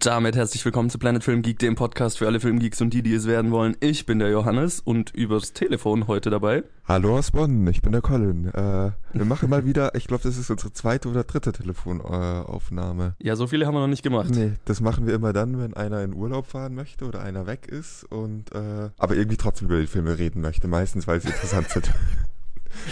Und damit herzlich willkommen zu Planet Film Geek, dem Podcast für alle Filmgeeks und die, die es werden wollen. Ich bin der Johannes und übers Telefon heute dabei. Hallo aus Bonn, ich bin der Colin. Äh, wir machen mal wieder, ich glaube, das ist unsere zweite oder dritte Telefonaufnahme. Ja, so viele haben wir noch nicht gemacht. Nee, das machen wir immer dann, wenn einer in Urlaub fahren möchte oder einer weg ist und äh, aber irgendwie trotzdem über die Filme reden möchte, meistens weil sie interessant sind.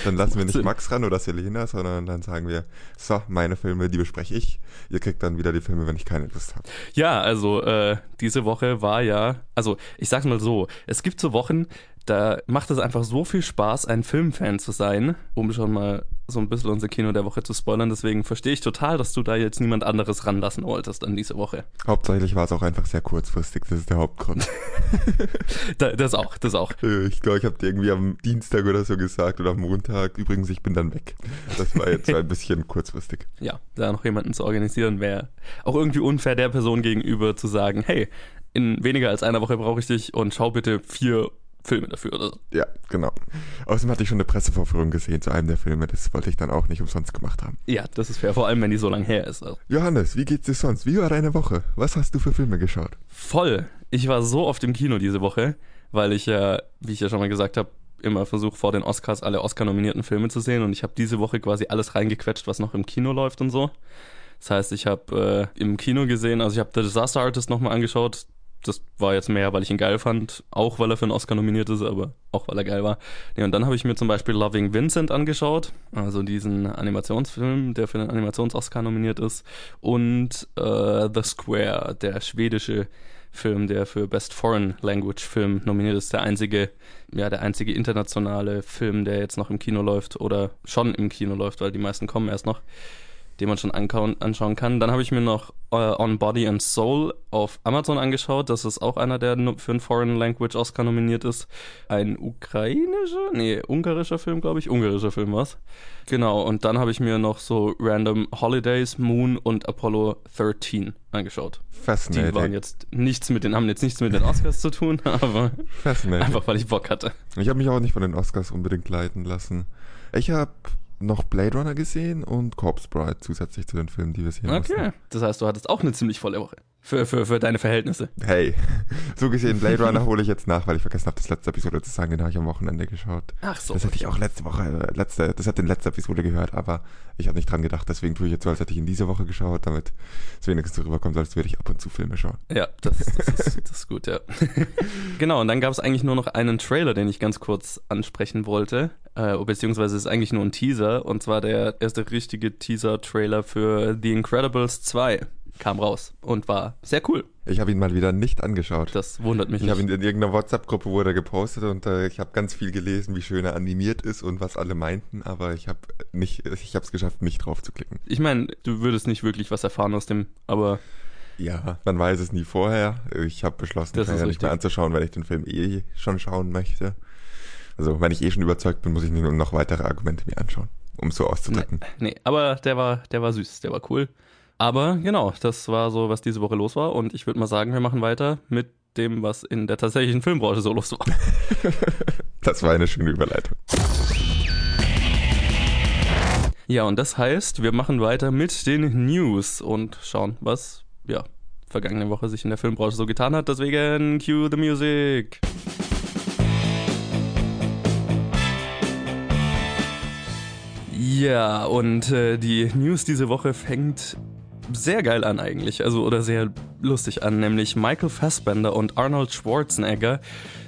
Dann lassen wir nicht Max ran oder Selena, sondern dann sagen wir, so, meine Filme, die bespreche ich. Ihr kriegt dann wieder die Filme, wenn ich keine Lust habe. Ja, also äh, diese Woche war ja, also ich sag's mal so, es gibt so Wochen, da macht es einfach so viel Spaß, ein Filmfan zu sein, um schon mal so ein bisschen unser Kino der Woche zu spoilern. Deswegen verstehe ich total, dass du da jetzt niemand anderes ranlassen wolltest an diese Woche. Hauptsächlich war es auch einfach sehr kurzfristig, das ist der Hauptgrund. das auch, das auch. Äh, ich glaube, ich habe dir irgendwie am Dienstag oder so gesagt oder am Montag, übrigens, ich bin dann weg. Das war jetzt ein bisschen kurzfristig. Ja, da noch jemanden zu organisieren, wäre auch irgendwie unfair der Person gegenüber zu sagen, hey, in weniger als einer Woche brauche ich dich und schau bitte vier Filme dafür oder so. Ja, genau. Außerdem hatte ich schon eine Pressevorführung gesehen zu einem der Filme. Das wollte ich dann auch nicht umsonst gemacht haben. Ja, das ist fair, vor allem wenn die so lang her ist. Also. Johannes, wie geht's dir sonst? Wie war deine Woche? Was hast du für Filme geschaut? Voll. Ich war so oft im Kino diese Woche, weil ich ja, wie ich ja schon mal gesagt habe, immer versuche vor den Oscars alle Oscar-nominierten Filme zu sehen und ich habe diese Woche quasi alles reingequetscht, was noch im Kino läuft und so. Das heißt, ich habe äh, im Kino gesehen, also ich habe The Disaster Artist nochmal angeschaut, das war jetzt mehr, weil ich ihn geil fand, auch weil er für einen Oscar nominiert ist, aber auch weil er geil war. Nee, und dann habe ich mir zum Beispiel Loving Vincent angeschaut, also diesen Animationsfilm, der für den Animations-Oscar nominiert ist, und äh, The Square, der schwedische Film, der für Best Foreign Language Film nominiert ist, der einzige, ja, der einzige internationale Film, der jetzt noch im Kino läuft oder schon im Kino läuft, weil die meisten kommen erst noch den man schon anschauen kann. Dann habe ich mir noch uh, On Body and Soul auf Amazon angeschaut. Das ist auch einer, der für einen Foreign Language Oscar nominiert ist. Ein ukrainischer, nee, ungarischer Film, glaube ich. Ungarischer Film was. Genau, und dann habe ich mir noch so Random Holidays, Moon und Apollo 13 angeschaut. Fascinating. Die waren jetzt nichts mit den, haben jetzt nichts mit den Oscars zu tun, aber einfach weil ich Bock hatte. Ich habe mich auch nicht von den Oscars unbedingt leiten lassen. Ich habe noch Blade Runner gesehen und Corpse Bride zusätzlich zu den Filmen, die wir sehen Okay, mussten. das heißt, du hattest auch eine ziemlich volle Woche. Für, für, für deine Verhältnisse. Hey, so gesehen, Blade Runner hole ich jetzt nach, weil ich vergessen habe, das letzte Episode zu sagen, den habe ich am Wochenende geschaut. Ach so. Das hätte ich auch letzte Woche, äh, letzte, das hat in letzter Episode gehört, aber ich habe nicht dran gedacht, deswegen tue ich jetzt so, als hätte ich in dieser Woche geschaut, damit es wenigstens so rüberkommt, als würde ich ab und zu Filme schauen. Ja, das, das, ist, das ist gut, ja. genau, und dann gab es eigentlich nur noch einen Trailer, den ich ganz kurz ansprechen wollte, äh, beziehungsweise ist eigentlich nur ein Teaser, und zwar der erste richtige Teaser-Trailer für The Incredibles 2 kam raus und war sehr cool. Ich habe ihn mal wieder nicht angeschaut. Das wundert mich ich nicht. Ich habe ihn in irgendeiner WhatsApp-Gruppe wurde gepostet und äh, ich habe ganz viel gelesen, wie schön er animiert ist und was alle meinten, aber ich habe nicht, ich habe es geschafft, nicht drauf zu klicken. Ich meine, du würdest nicht wirklich was erfahren aus dem, aber ja, man weiß es nie vorher. Ich habe beschlossen, das ja nicht mehr anzuschauen, weil ich den Film eh schon schauen möchte. Also, wenn ich eh schon überzeugt bin, muss ich nur noch weitere Argumente mir anschauen, um so auszudrücken. Nee, nee, aber der war, der war süß, der war cool. Aber genau, das war so, was diese Woche los war. Und ich würde mal sagen, wir machen weiter mit dem, was in der tatsächlichen Filmbranche so los war. das war eine schöne Überleitung. Ja, und das heißt, wir machen weiter mit den News und schauen, was, ja, vergangene Woche sich in der Filmbranche so getan hat. Deswegen, cue the music. Ja, und äh, die News diese Woche fängt sehr geil an eigentlich, also oder sehr lustig an, nämlich Michael Fassbender und Arnold Schwarzenegger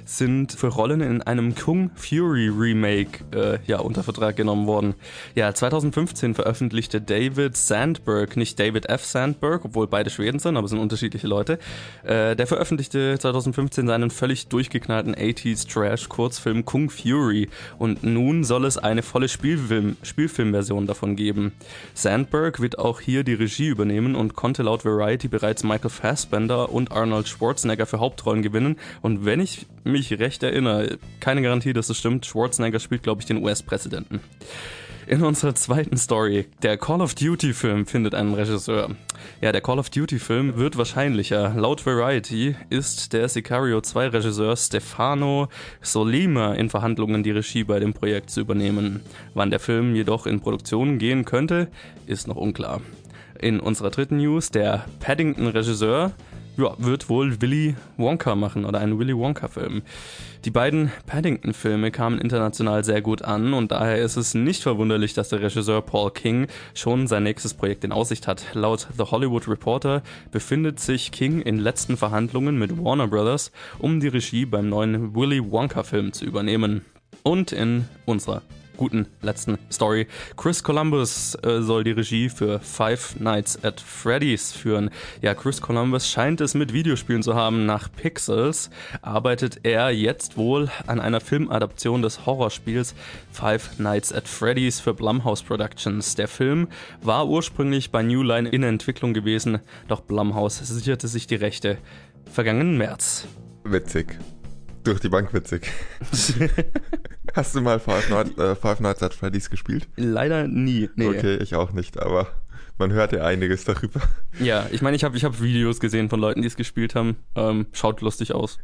sind für Rollen in einem Kung Fury Remake äh, ja, unter Vertrag genommen worden. Ja, 2015 veröffentlichte David Sandberg, nicht David F. Sandberg, obwohl beide Schweden sind, aber sind unterschiedliche Leute. Äh, der veröffentlichte 2015 seinen völlig durchgeknallten 80s Trash Kurzfilm Kung Fury und nun soll es eine volle Spielfilm Spielfilmversion davon geben. Sandberg wird auch hier die Regie übernehmen und konnte laut Variety bereits Michael Fassbender und Arnold Schwarzenegger für Hauptrollen gewinnen und wenn ich mich recht erinnere, keine Garantie, dass es stimmt, Schwarzenegger spielt, glaube ich, den US-Präsidenten. In unserer zweiten Story, der Call of Duty-Film findet einen Regisseur. Ja, der Call of Duty-Film wird wahrscheinlicher. Laut Variety ist der Sicario 2 Regisseur Stefano Solima in Verhandlungen, die Regie bei dem Projekt zu übernehmen. Wann der Film jedoch in Produktion gehen könnte, ist noch unklar. In unserer dritten News, der Paddington-Regisseur ja, wird wohl Willy Wonka machen oder einen Willy Wonka-Film. Die beiden Paddington-Filme kamen international sehr gut an und daher ist es nicht verwunderlich, dass der Regisseur Paul King schon sein nächstes Projekt in Aussicht hat. Laut The Hollywood Reporter befindet sich King in letzten Verhandlungen mit Warner Brothers, um die Regie beim neuen Willy Wonka-Film zu übernehmen. Und in unserer guten letzten Story. Chris Columbus äh, soll die Regie für Five Nights at Freddy's führen. Ja, Chris Columbus scheint es mit Videospielen zu haben. Nach Pixels arbeitet er jetzt wohl an einer Filmadaption des Horrorspiels Five Nights at Freddy's für Blumhouse Productions. Der Film war ursprünglich bei New Line in Entwicklung gewesen, doch Blumhouse sicherte sich die Rechte vergangenen März. Witzig. Durch die Bank witzig. Hast du mal Five, Night, äh, Five Nights at Freddy's gespielt? Leider nie. Nee. Okay, ich auch nicht, aber man hört ja einiges darüber. Ja, ich meine, ich habe ich hab Videos gesehen von Leuten, die es gespielt haben. Ähm, schaut lustig aus.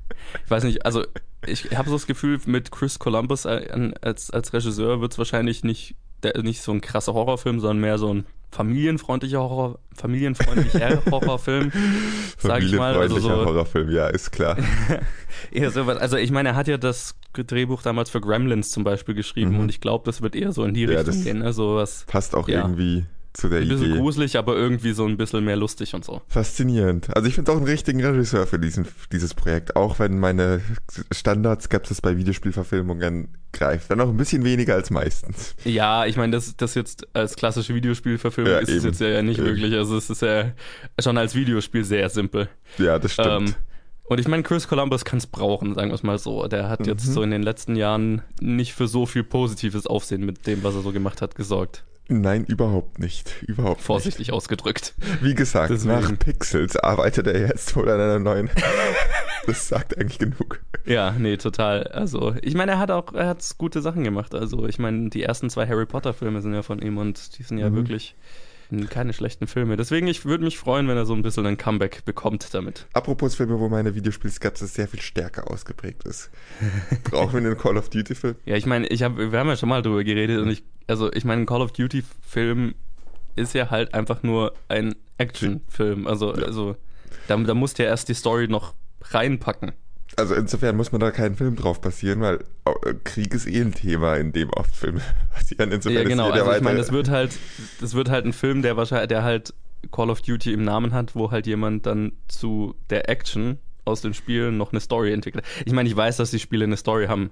Ich weiß nicht, also ich habe so das Gefühl, mit Chris Columbus als, als Regisseur wird es wahrscheinlich nicht, der, nicht so ein krasser Horrorfilm, sondern mehr so ein familienfreundlicher Horror, familienfreundlicher Horrorfilm, sag ich mal. Also so, Horrorfilm, ja, ist klar. eher so, also ich meine, er hat ja das Drehbuch damals für Gremlins zum Beispiel geschrieben mhm. und ich glaube, das wird eher so in die ja, Richtung gehen. Also was, passt auch ja. irgendwie zu der Idee. Ein bisschen Idee. gruselig, aber irgendwie so ein bisschen mehr lustig und so. Faszinierend. Also ich finde auch einen richtigen Regisseur für diesen, dieses Projekt, auch wenn meine Standardskepsis bei Videospielverfilmungen greift. Dann auch ein bisschen weniger als meistens. Ja, ich meine, das, das jetzt als klassische Videospielverfilmung ja, ist es jetzt ja nicht eben. wirklich. Also es ist ja schon als Videospiel sehr simpel. Ja, das stimmt. Ähm, und ich meine, Chris Columbus kann es brauchen, sagen wir es mal so. Der hat mhm. jetzt so in den letzten Jahren nicht für so viel positives Aufsehen mit dem, was er so gemacht hat, gesorgt. Nein, überhaupt nicht. Überhaupt Vorsichtig nicht. ausgedrückt. Wie gesagt, Deswegen. nach Pixels arbeitet er jetzt wohl an einer neuen. das sagt eigentlich genug. Ja, nee, total. Also, ich meine, er hat auch, er hat gute Sachen gemacht. Also, ich meine, die ersten zwei Harry Potter Filme sind ja von ihm und die sind ja mhm. wirklich keine schlechten Filme. Deswegen, ich würde mich freuen, wenn er so ein bisschen ein Comeback bekommt damit. Apropos Filme, wo meine Videospielskepsis sehr viel stärker ausgeprägt ist. Brauchen wir einen Call of Duty-Film? Ja, ich meine, ich hab, wir haben ja schon mal drüber geredet und ich, also ich meine, ein Call of Duty-Film ist ja halt einfach nur ein Action-Film. Also, ja. also da, da musst du ja erst die Story noch reinpacken also insofern muss man da keinen Film drauf passieren, weil äh, Krieg ist eh ein Thema, in dem oft Filme passieren. Insofern ja, genau. also ich meine, das wird halt, das wird halt ein Film, der wahrscheinlich, der halt Call of Duty im Namen hat, wo halt jemand dann zu der Action aus den Spielen noch eine Story entwickelt. Ich meine, ich weiß, dass die Spiele eine Story haben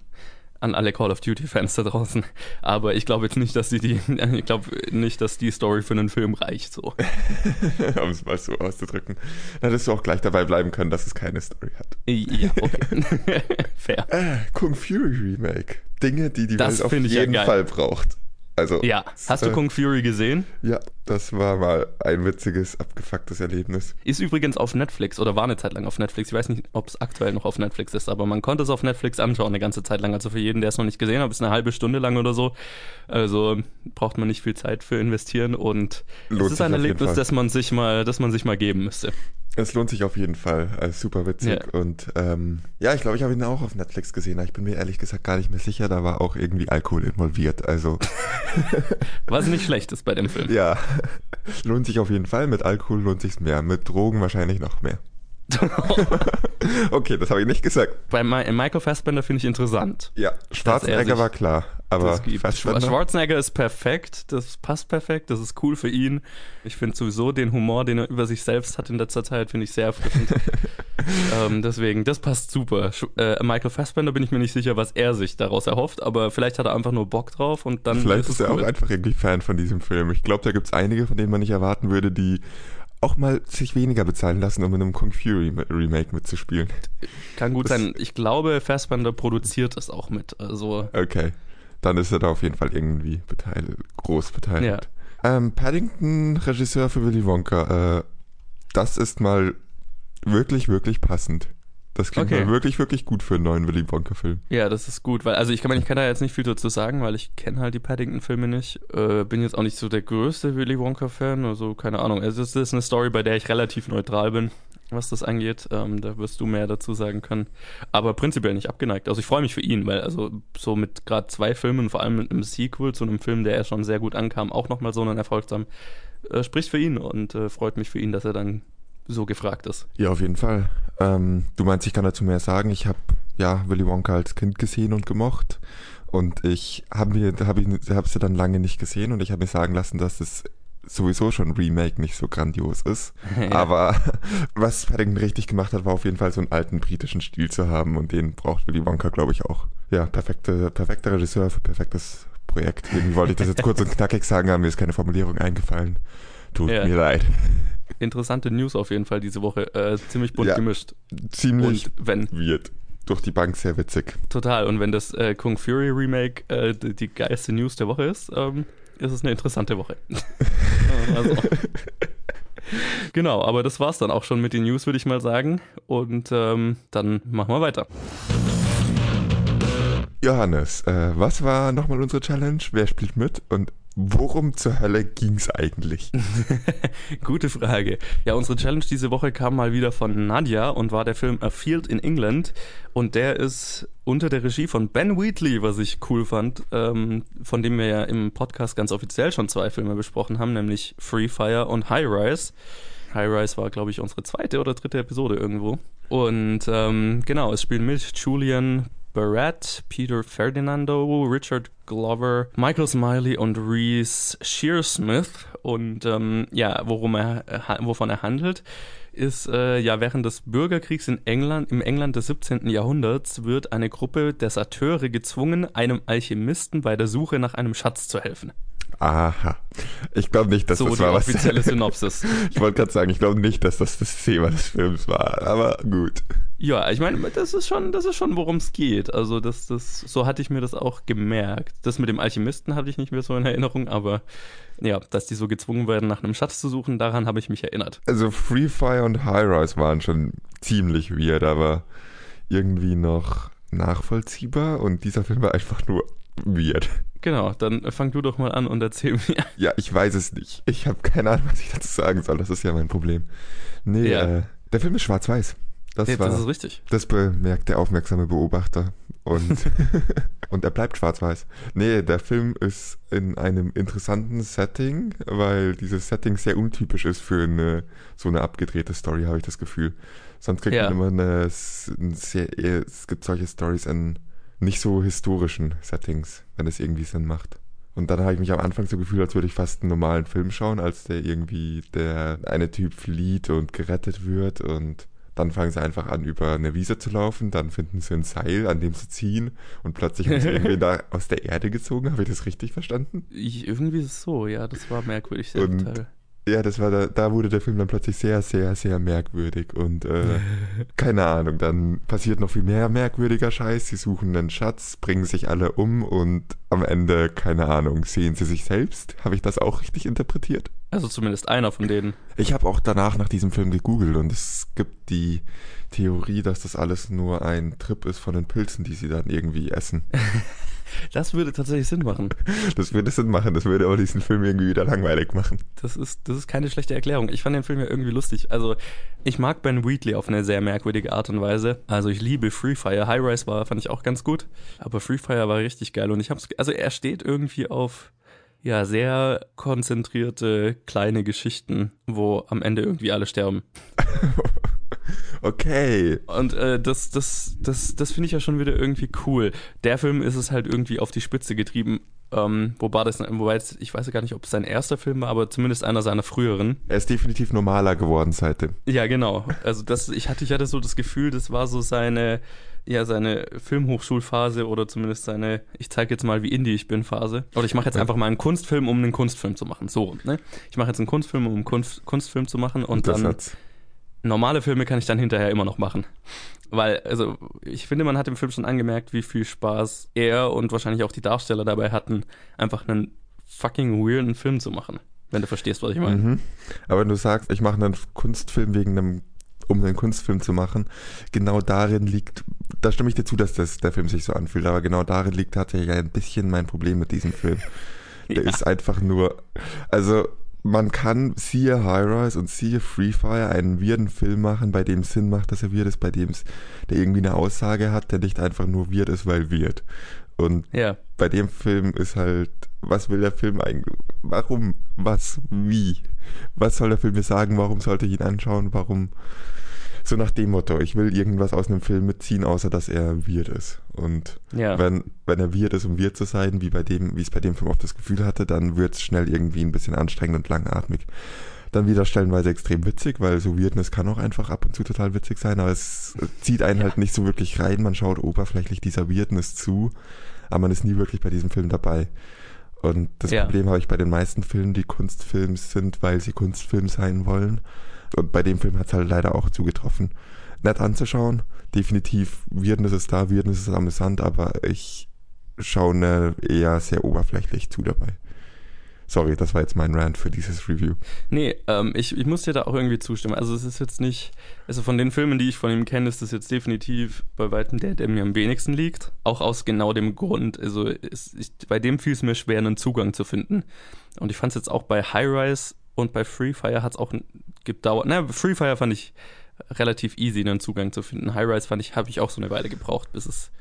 an alle Call of Duty-Fans da draußen. Aber ich glaube jetzt nicht, dass die, die ich glaube nicht, dass die Story für einen Film reicht, so. um es mal so auszudrücken. Dann hättest du auch gleich dabei bleiben können, dass es keine Story hat. Ja, okay. Fair. Äh, Kung Fury Remake. Dinge, die die das Welt auf jeden ja Fall braucht. Also, ja, hast du äh, Kung Fury gesehen? Ja, das war mal ein witziges, abgefucktes Erlebnis. Ist übrigens auf Netflix oder war eine Zeit lang auf Netflix. Ich weiß nicht, ob es aktuell noch auf Netflix ist, aber man konnte es auf Netflix anschauen eine ganze Zeit lang. Also für jeden, der es noch nicht gesehen hat, ist eine halbe Stunde lang oder so. Also braucht man nicht viel Zeit für investieren und Lohnt es ist ein Erlebnis, das man sich mal, das man sich mal geben müsste. Es lohnt sich auf jeden Fall. Also super witzig. Ja. Und ähm, ja, ich glaube, ich habe ihn auch auf Netflix gesehen. Ich bin mir ehrlich gesagt gar nicht mehr sicher. Da war auch irgendwie Alkohol involviert. Also. Was nicht schlecht ist bei dem Film. Ja. Lohnt sich auf jeden Fall. Mit Alkohol lohnt sich mehr. Mit Drogen wahrscheinlich noch mehr. okay, das habe ich nicht gesagt. Bei Michael Fassbender finde ich interessant. Ja, Schwarzenegger war klar. Aber Schwarzenegger ist perfekt, das passt perfekt, das ist cool für ihn. Ich finde sowieso den Humor, den er über sich selbst hat in letzter Zeit, finde ich sehr erfrischend. ähm, deswegen, das passt super. Äh, Michael Fassbender bin ich mir nicht sicher, was er sich daraus erhofft, aber vielleicht hat er einfach nur Bock drauf und dann. Vielleicht ist er cool. auch einfach irgendwie Fan von diesem Film. Ich glaube, da gibt es einige, von denen man nicht erwarten würde, die auch mal sich weniger bezahlen lassen, um in einem Kung Fury Remake mitzuspielen. Kann gut das sein. Ich glaube, Fassbender produziert es auch mit. Also okay, dann ist er da auf jeden Fall irgendwie beteiligt, groß beteiligt. Ja. Ähm, Paddington, Regisseur für Willy Wonka. Äh, das ist mal wirklich, wirklich passend. Das klingt okay. wirklich, wirklich gut für einen neuen Willy Wonka-Film. Ja, das ist gut, weil, also ich kann, ich kann da jetzt nicht viel dazu sagen, weil ich kenne halt die Paddington-Filme nicht. Äh, bin jetzt auch nicht so der größte Willy Wonka-Fan, also keine Ahnung. Es ist, ist eine Story, bei der ich relativ neutral bin, was das angeht. Ähm, da wirst du mehr dazu sagen können. Aber prinzipiell nicht abgeneigt. Also ich freue mich für ihn, weil also so mit gerade zwei Filmen, vor allem mit einem Sequel zu einem Film, der ja schon sehr gut ankam, auch nochmal so einen Erfolg zu haben, äh, spricht für ihn und äh, freut mich für ihn, dass er dann so gefragt ist. Ja, auf jeden Fall. Ähm, du meinst, ich kann dazu mehr sagen. Ich habe ja Willy Wonka als Kind gesehen und gemocht. Und ich habe mir, habe ich, habe sie dann lange nicht gesehen und ich habe mir sagen lassen, dass es sowieso schon Remake nicht so grandios ist. ja. Aber was Paddington richtig gemacht hat, war auf jeden Fall so einen alten britischen Stil zu haben und den braucht Willy Wonka, glaube ich, auch. Ja, perfekte, perfekter Regisseur für perfektes Projekt. Irgendwie wollte ich das jetzt kurz und knackig sagen, aber mir ist keine Formulierung eingefallen. Tut ja. mir leid. Interessante News auf jeden Fall diese Woche. Äh, ziemlich bunt ja, gemischt. Ziemlich und wenn, weird durch die Bank sehr witzig. Total. Und wenn das äh, Kung Fury Remake äh, die, die, geilste News der Woche ist, ähm, ist es eine interessante Woche. also. genau, aber das war's dann auch schon mit den News, würde ich mal sagen. Und ähm, dann machen wir weiter. Johannes, äh, was war nochmal unsere Challenge? Wer spielt mit und Worum zur Hölle ging's eigentlich? Gute Frage. Ja, unsere Challenge diese Woche kam mal wieder von Nadia und war der Film A Field in England. Und der ist unter der Regie von Ben Wheatley, was ich cool fand, ähm, von dem wir ja im Podcast ganz offiziell schon zwei Filme besprochen haben, nämlich Free Fire und High Rise. High Rise war, glaube ich, unsere zweite oder dritte Episode irgendwo. Und ähm, genau, es spielen mit Julian Barrett, Peter Ferdinando, Richard Glover, Michael Smiley und Reese Shearsmith. Und ähm, ja, worum er, wovon er handelt, ist äh, ja während des Bürgerkriegs in England, im England des 17. Jahrhunderts, wird eine Gruppe Deserteure gezwungen, einem Alchemisten bei der Suche nach einem Schatz zu helfen. Aha. Ich glaube nicht, dass so das die war was. offizielle Synopsis. ich wollte gerade sagen, ich glaube nicht, dass das das Thema des Films war, aber gut. Ja, ich meine, das ist schon, das ist schon, worum es geht. Also das, das, so hatte ich mir das auch gemerkt. Das mit dem Alchemisten hatte ich nicht mehr so in Erinnerung, aber ja, dass die so gezwungen werden, nach einem Schatz zu suchen, daran habe ich mich erinnert. Also Free Fire und High Rise waren schon ziemlich weird, aber irgendwie noch nachvollziehbar und dieser Film war einfach nur weird. Genau, dann fang du doch mal an und erzähl mir. Ja, ich weiß es nicht. Ich habe keine Ahnung, was ich dazu sagen soll. Das ist ja mein Problem. Nee, ja. äh, der Film ist schwarz-weiß. Das, ja, war, das ist richtig. Das bemerkt der aufmerksame Beobachter. Und, und er bleibt schwarz-weiß. Nee, der Film ist in einem interessanten Setting, weil dieses Setting sehr untypisch ist für eine so eine abgedrehte Story, habe ich das Gefühl. Sonst kriegt ja. man immer eine, eine sehr, es gibt solche Stories in nicht so historischen Settings, wenn es irgendwie Sinn macht. Und dann habe ich mich am Anfang so gefühlt, als würde ich fast einen normalen Film schauen, als der irgendwie der eine Typ flieht und gerettet wird und dann fangen sie einfach an, über eine Wiese zu laufen, dann finden sie ein Seil, an dem sie ziehen und plötzlich haben sie irgendwie da aus der Erde gezogen. Habe ich das richtig verstanden? Ich, irgendwie so, ja, das war merkwürdig. Und Teil. Ja, das war da, da wurde der Film dann plötzlich sehr, sehr, sehr merkwürdig und äh, keine Ahnung, dann passiert noch viel mehr merkwürdiger Scheiß. Sie suchen einen Schatz, bringen sich alle um und am Ende, keine Ahnung, sehen sie sich selbst. Habe ich das auch richtig interpretiert? Also zumindest einer von denen. Ich habe auch danach nach diesem Film gegoogelt und es gibt die Theorie, dass das alles nur ein Trip ist von den Pilzen, die sie dann irgendwie essen. Das würde tatsächlich Sinn machen. Das würde Sinn machen, das würde aber diesen Film irgendwie wieder langweilig machen. Das ist, das ist keine schlechte Erklärung. Ich fand den Film ja irgendwie lustig. Also, ich mag Ben Wheatley auf eine sehr merkwürdige Art und Weise. Also, ich liebe Free Fire. High Rise war, fand ich auch ganz gut. Aber Free Fire war richtig geil. Und ich hab's, also er steht irgendwie auf, ja, sehr konzentrierte kleine Geschichten, wo am Ende irgendwie alle sterben. Okay. Und äh, das, das, das, das finde ich ja schon wieder irgendwie cool. Der Film ist es halt irgendwie auf die Spitze getrieben. Ähm, wobei das, wobei jetzt, ich weiß gar nicht, ob es sein erster Film war, aber zumindest einer seiner früheren. Er ist definitiv normaler geworden seitdem. Ja, genau. Also das, ich hatte, ich hatte so das Gefühl, das war so seine, ja, seine Filmhochschulphase oder zumindest seine, ich zeige jetzt mal, wie indie ich bin, Phase. Oder ich mache jetzt einfach mal einen Kunstfilm, um einen Kunstfilm zu machen. So, ne? Ich mache jetzt einen Kunstfilm, um einen Kunst, Kunstfilm zu machen und das dann. Hat's normale Filme kann ich dann hinterher immer noch machen. Weil, also, ich finde, man hat im Film schon angemerkt, wie viel Spaß er und wahrscheinlich auch die Darsteller dabei hatten, einfach einen fucking weirden Film zu machen. Wenn du verstehst, was ich meine. Mhm. Aber wenn du sagst, ich mache einen Kunstfilm wegen einem, um einen Kunstfilm zu machen, genau darin liegt, da stimme ich dir zu, dass das, der Film sich so anfühlt, aber genau darin liegt tatsächlich ein bisschen mein Problem mit diesem Film. Der ja. ist einfach nur, also man kann siehe High Rise und siehe Free Fire einen weirden Film machen, bei dem es Sinn macht, dass er weird ist, bei dem es der irgendwie eine Aussage hat, der nicht einfach nur weird ist, weil weird. Und ja. bei dem Film ist halt, was will der Film eigentlich? Warum? Was? Wie? Was soll der Film mir sagen? Warum sollte ich ihn anschauen? Warum? So nach dem Motto, ich will irgendwas aus einem Film mitziehen, außer dass er weird ist. Und ja. wenn, wenn er weird ist, um weird zu sein, wie bei dem, wie es bei dem Film oft das Gefühl hatte, dann wird es schnell irgendwie ein bisschen anstrengend und langatmig. Dann wieder stellenweise extrem witzig, weil so Weirdness kann auch einfach ab und zu total witzig sein, aber es zieht einen halt nicht so wirklich rein. Man schaut oberflächlich dieser Weirdness zu, aber man ist nie wirklich bei diesem Film dabei. Und das ja. Problem habe ich bei den meisten Filmen, die Kunstfilms sind, weil sie Kunstfilm sein wollen. Und bei dem Film hat es halt leider auch zugetroffen. Nett anzuschauen, definitiv Weirdness ist da, Weirdness ist amüsant, aber ich schaue eher sehr oberflächlich zu dabei. Sorry, das war jetzt mein Rant für dieses Review. Nee, ähm, ich, ich muss dir da auch irgendwie zustimmen. Also es ist jetzt nicht, also von den Filmen, die ich von ihm kenne, ist das jetzt definitiv bei weitem der, der mir am wenigsten liegt. Auch aus genau dem Grund, also es, ich, bei dem fiel es mir schwer, einen Zugang zu finden. Und ich fand es jetzt auch bei High Rise und bei Free Fire hat es auch gedauert. Na, Free Fire fand ich relativ easy, einen Zugang zu finden. High Rise fand ich, habe ich auch so eine Weile gebraucht, bis es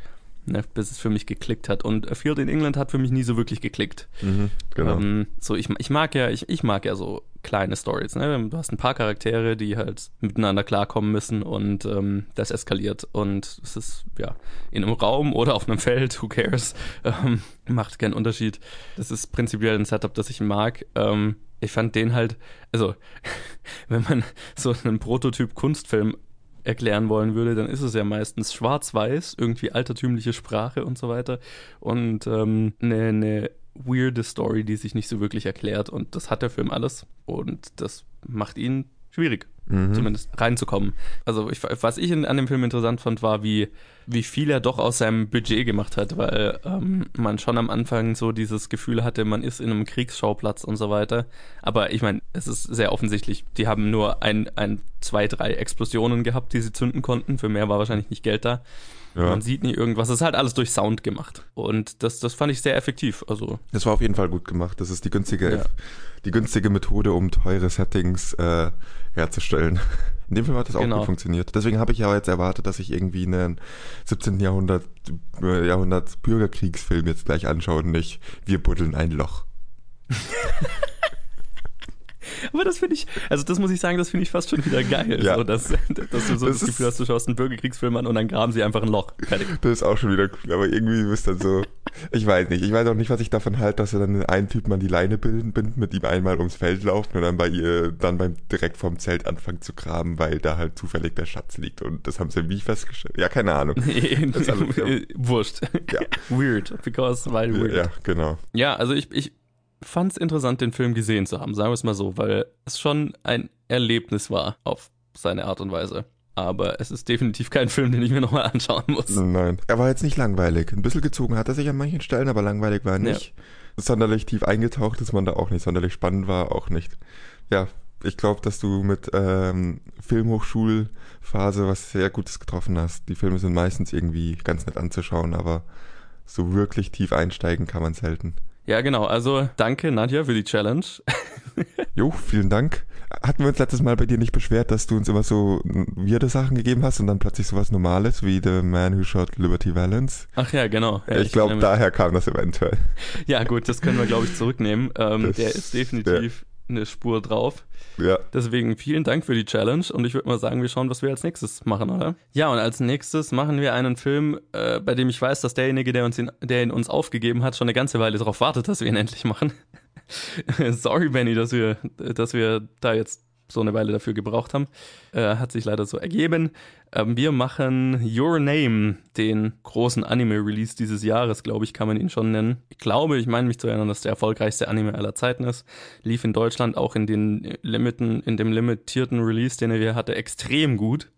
ne, bis es für mich geklickt hat. Und A Field in England hat für mich nie so wirklich geklickt. Mhm, genau. Ähm, so, ich, ich mag ja, ich, ich mag ja so kleine Stories. Ne? Du hast ein paar Charaktere, die halt miteinander klarkommen müssen und ähm, das eskaliert. Und es ist, ja, in einem Raum oder auf einem Feld, who cares? Ähm, macht keinen Unterschied. Das ist prinzipiell ein Setup, das ich mag. Ähm, ich fand den halt, also, wenn man so einen Prototyp-Kunstfilm erklären wollen würde, dann ist es ja meistens schwarz-weiß, irgendwie altertümliche Sprache und so weiter. Und ähm, eine, eine weirde Story, die sich nicht so wirklich erklärt. Und das hat der Film alles. Und das macht ihn schwierig mhm. zumindest reinzukommen. Also ich, was ich in, an dem Film interessant fand, war, wie, wie viel er doch aus seinem Budget gemacht hat, weil ähm, man schon am Anfang so dieses Gefühl hatte, man ist in einem Kriegsschauplatz und so weiter. Aber ich meine, es ist sehr offensichtlich, die haben nur ein, ein, zwei, drei Explosionen gehabt, die sie zünden konnten. Für mehr war wahrscheinlich nicht Geld da. Ja. Man sieht nie irgendwas. Es ist halt alles durch Sound gemacht. Und das, das fand ich sehr effektiv. Also. Das war auf jeden Fall gut gemacht. Das ist die günstige, ja. die günstige Methode, um teure Settings äh, herzustellen. In dem Film hat das auch genau. gut funktioniert. Deswegen habe ich ja jetzt erwartet, dass ich irgendwie einen 17. Jahrhundert, äh, Jahrhundert Bürgerkriegsfilm jetzt gleich anschaue und nicht Wir buddeln ein Loch. Aber das finde ich, also das muss ich sagen, das finde ich fast schon wieder geil. Ja. So, dass, dass du so das, das Gefühl hast, du schaust einen Bürgerkriegsfilm an und dann graben sie einfach ein Loch. Fertig. Das ist auch schon wieder cool, aber irgendwie bist dann so, ich weiß nicht, ich weiß auch nicht, was ich davon halte, dass wir dann einen Typen an die Leine binden, binden, mit ihm einmal ums Feld laufen und dann bei ihr, dann beim direkt vorm Zelt anfangen zu graben, weil da halt zufällig der Schatz liegt und das haben sie wie festgestellt. Ja, keine Ahnung. Wurscht. Ja. Weird, because, weil weird. Ja, genau. Ja, also ich, ich, fand es interessant, den Film gesehen zu haben, sagen wir es mal so, weil es schon ein Erlebnis war auf seine Art und Weise. Aber es ist definitiv kein Film, den ich mir nochmal anschauen muss. Nein. Er war jetzt nicht langweilig. Ein bisschen gezogen hat er sich an manchen Stellen, aber langweilig war er nicht. Ja. Sonderlich tief eingetaucht ist man da auch nicht. Sonderlich spannend war auch nicht. Ja, ich glaube, dass du mit ähm, Filmhochschulphase was sehr Gutes getroffen hast. Die Filme sind meistens irgendwie ganz nett anzuschauen, aber so wirklich tief einsteigen kann man selten. Ja, genau. Also danke, Nadja, für die Challenge. jo, vielen Dank. Hatten wir uns letztes Mal bei dir nicht beschwert, dass du uns immer so weirde Sachen gegeben hast und dann plötzlich sowas Normales wie The Man Who Shot Liberty Valance? Ach ja, genau. Ja, ich, ich glaube, daher kam das eventuell. Ja, gut, das können wir, glaube ich, zurücknehmen. Ähm, der ist definitiv eine Spur drauf. Ja. Deswegen vielen Dank für die Challenge und ich würde mal sagen, wir schauen, was wir als nächstes machen, oder? Ja, und als nächstes machen wir einen Film, äh, bei dem ich weiß, dass derjenige, der, uns ihn, der ihn uns aufgegeben hat, schon eine ganze Weile darauf wartet, dass wir ihn endlich machen. Sorry, Benny, dass wir, dass wir da jetzt so eine Weile dafür gebraucht haben. Äh, hat sich leider so ergeben. Ähm, wir machen Your Name, den großen Anime-Release dieses Jahres, glaube ich, kann man ihn schon nennen. Ich glaube, ich meine mich zu erinnern, dass der erfolgreichste Anime aller Zeiten ist. Lief in Deutschland auch in den Limiten, in dem limitierten Release, den er hatte, extrem gut.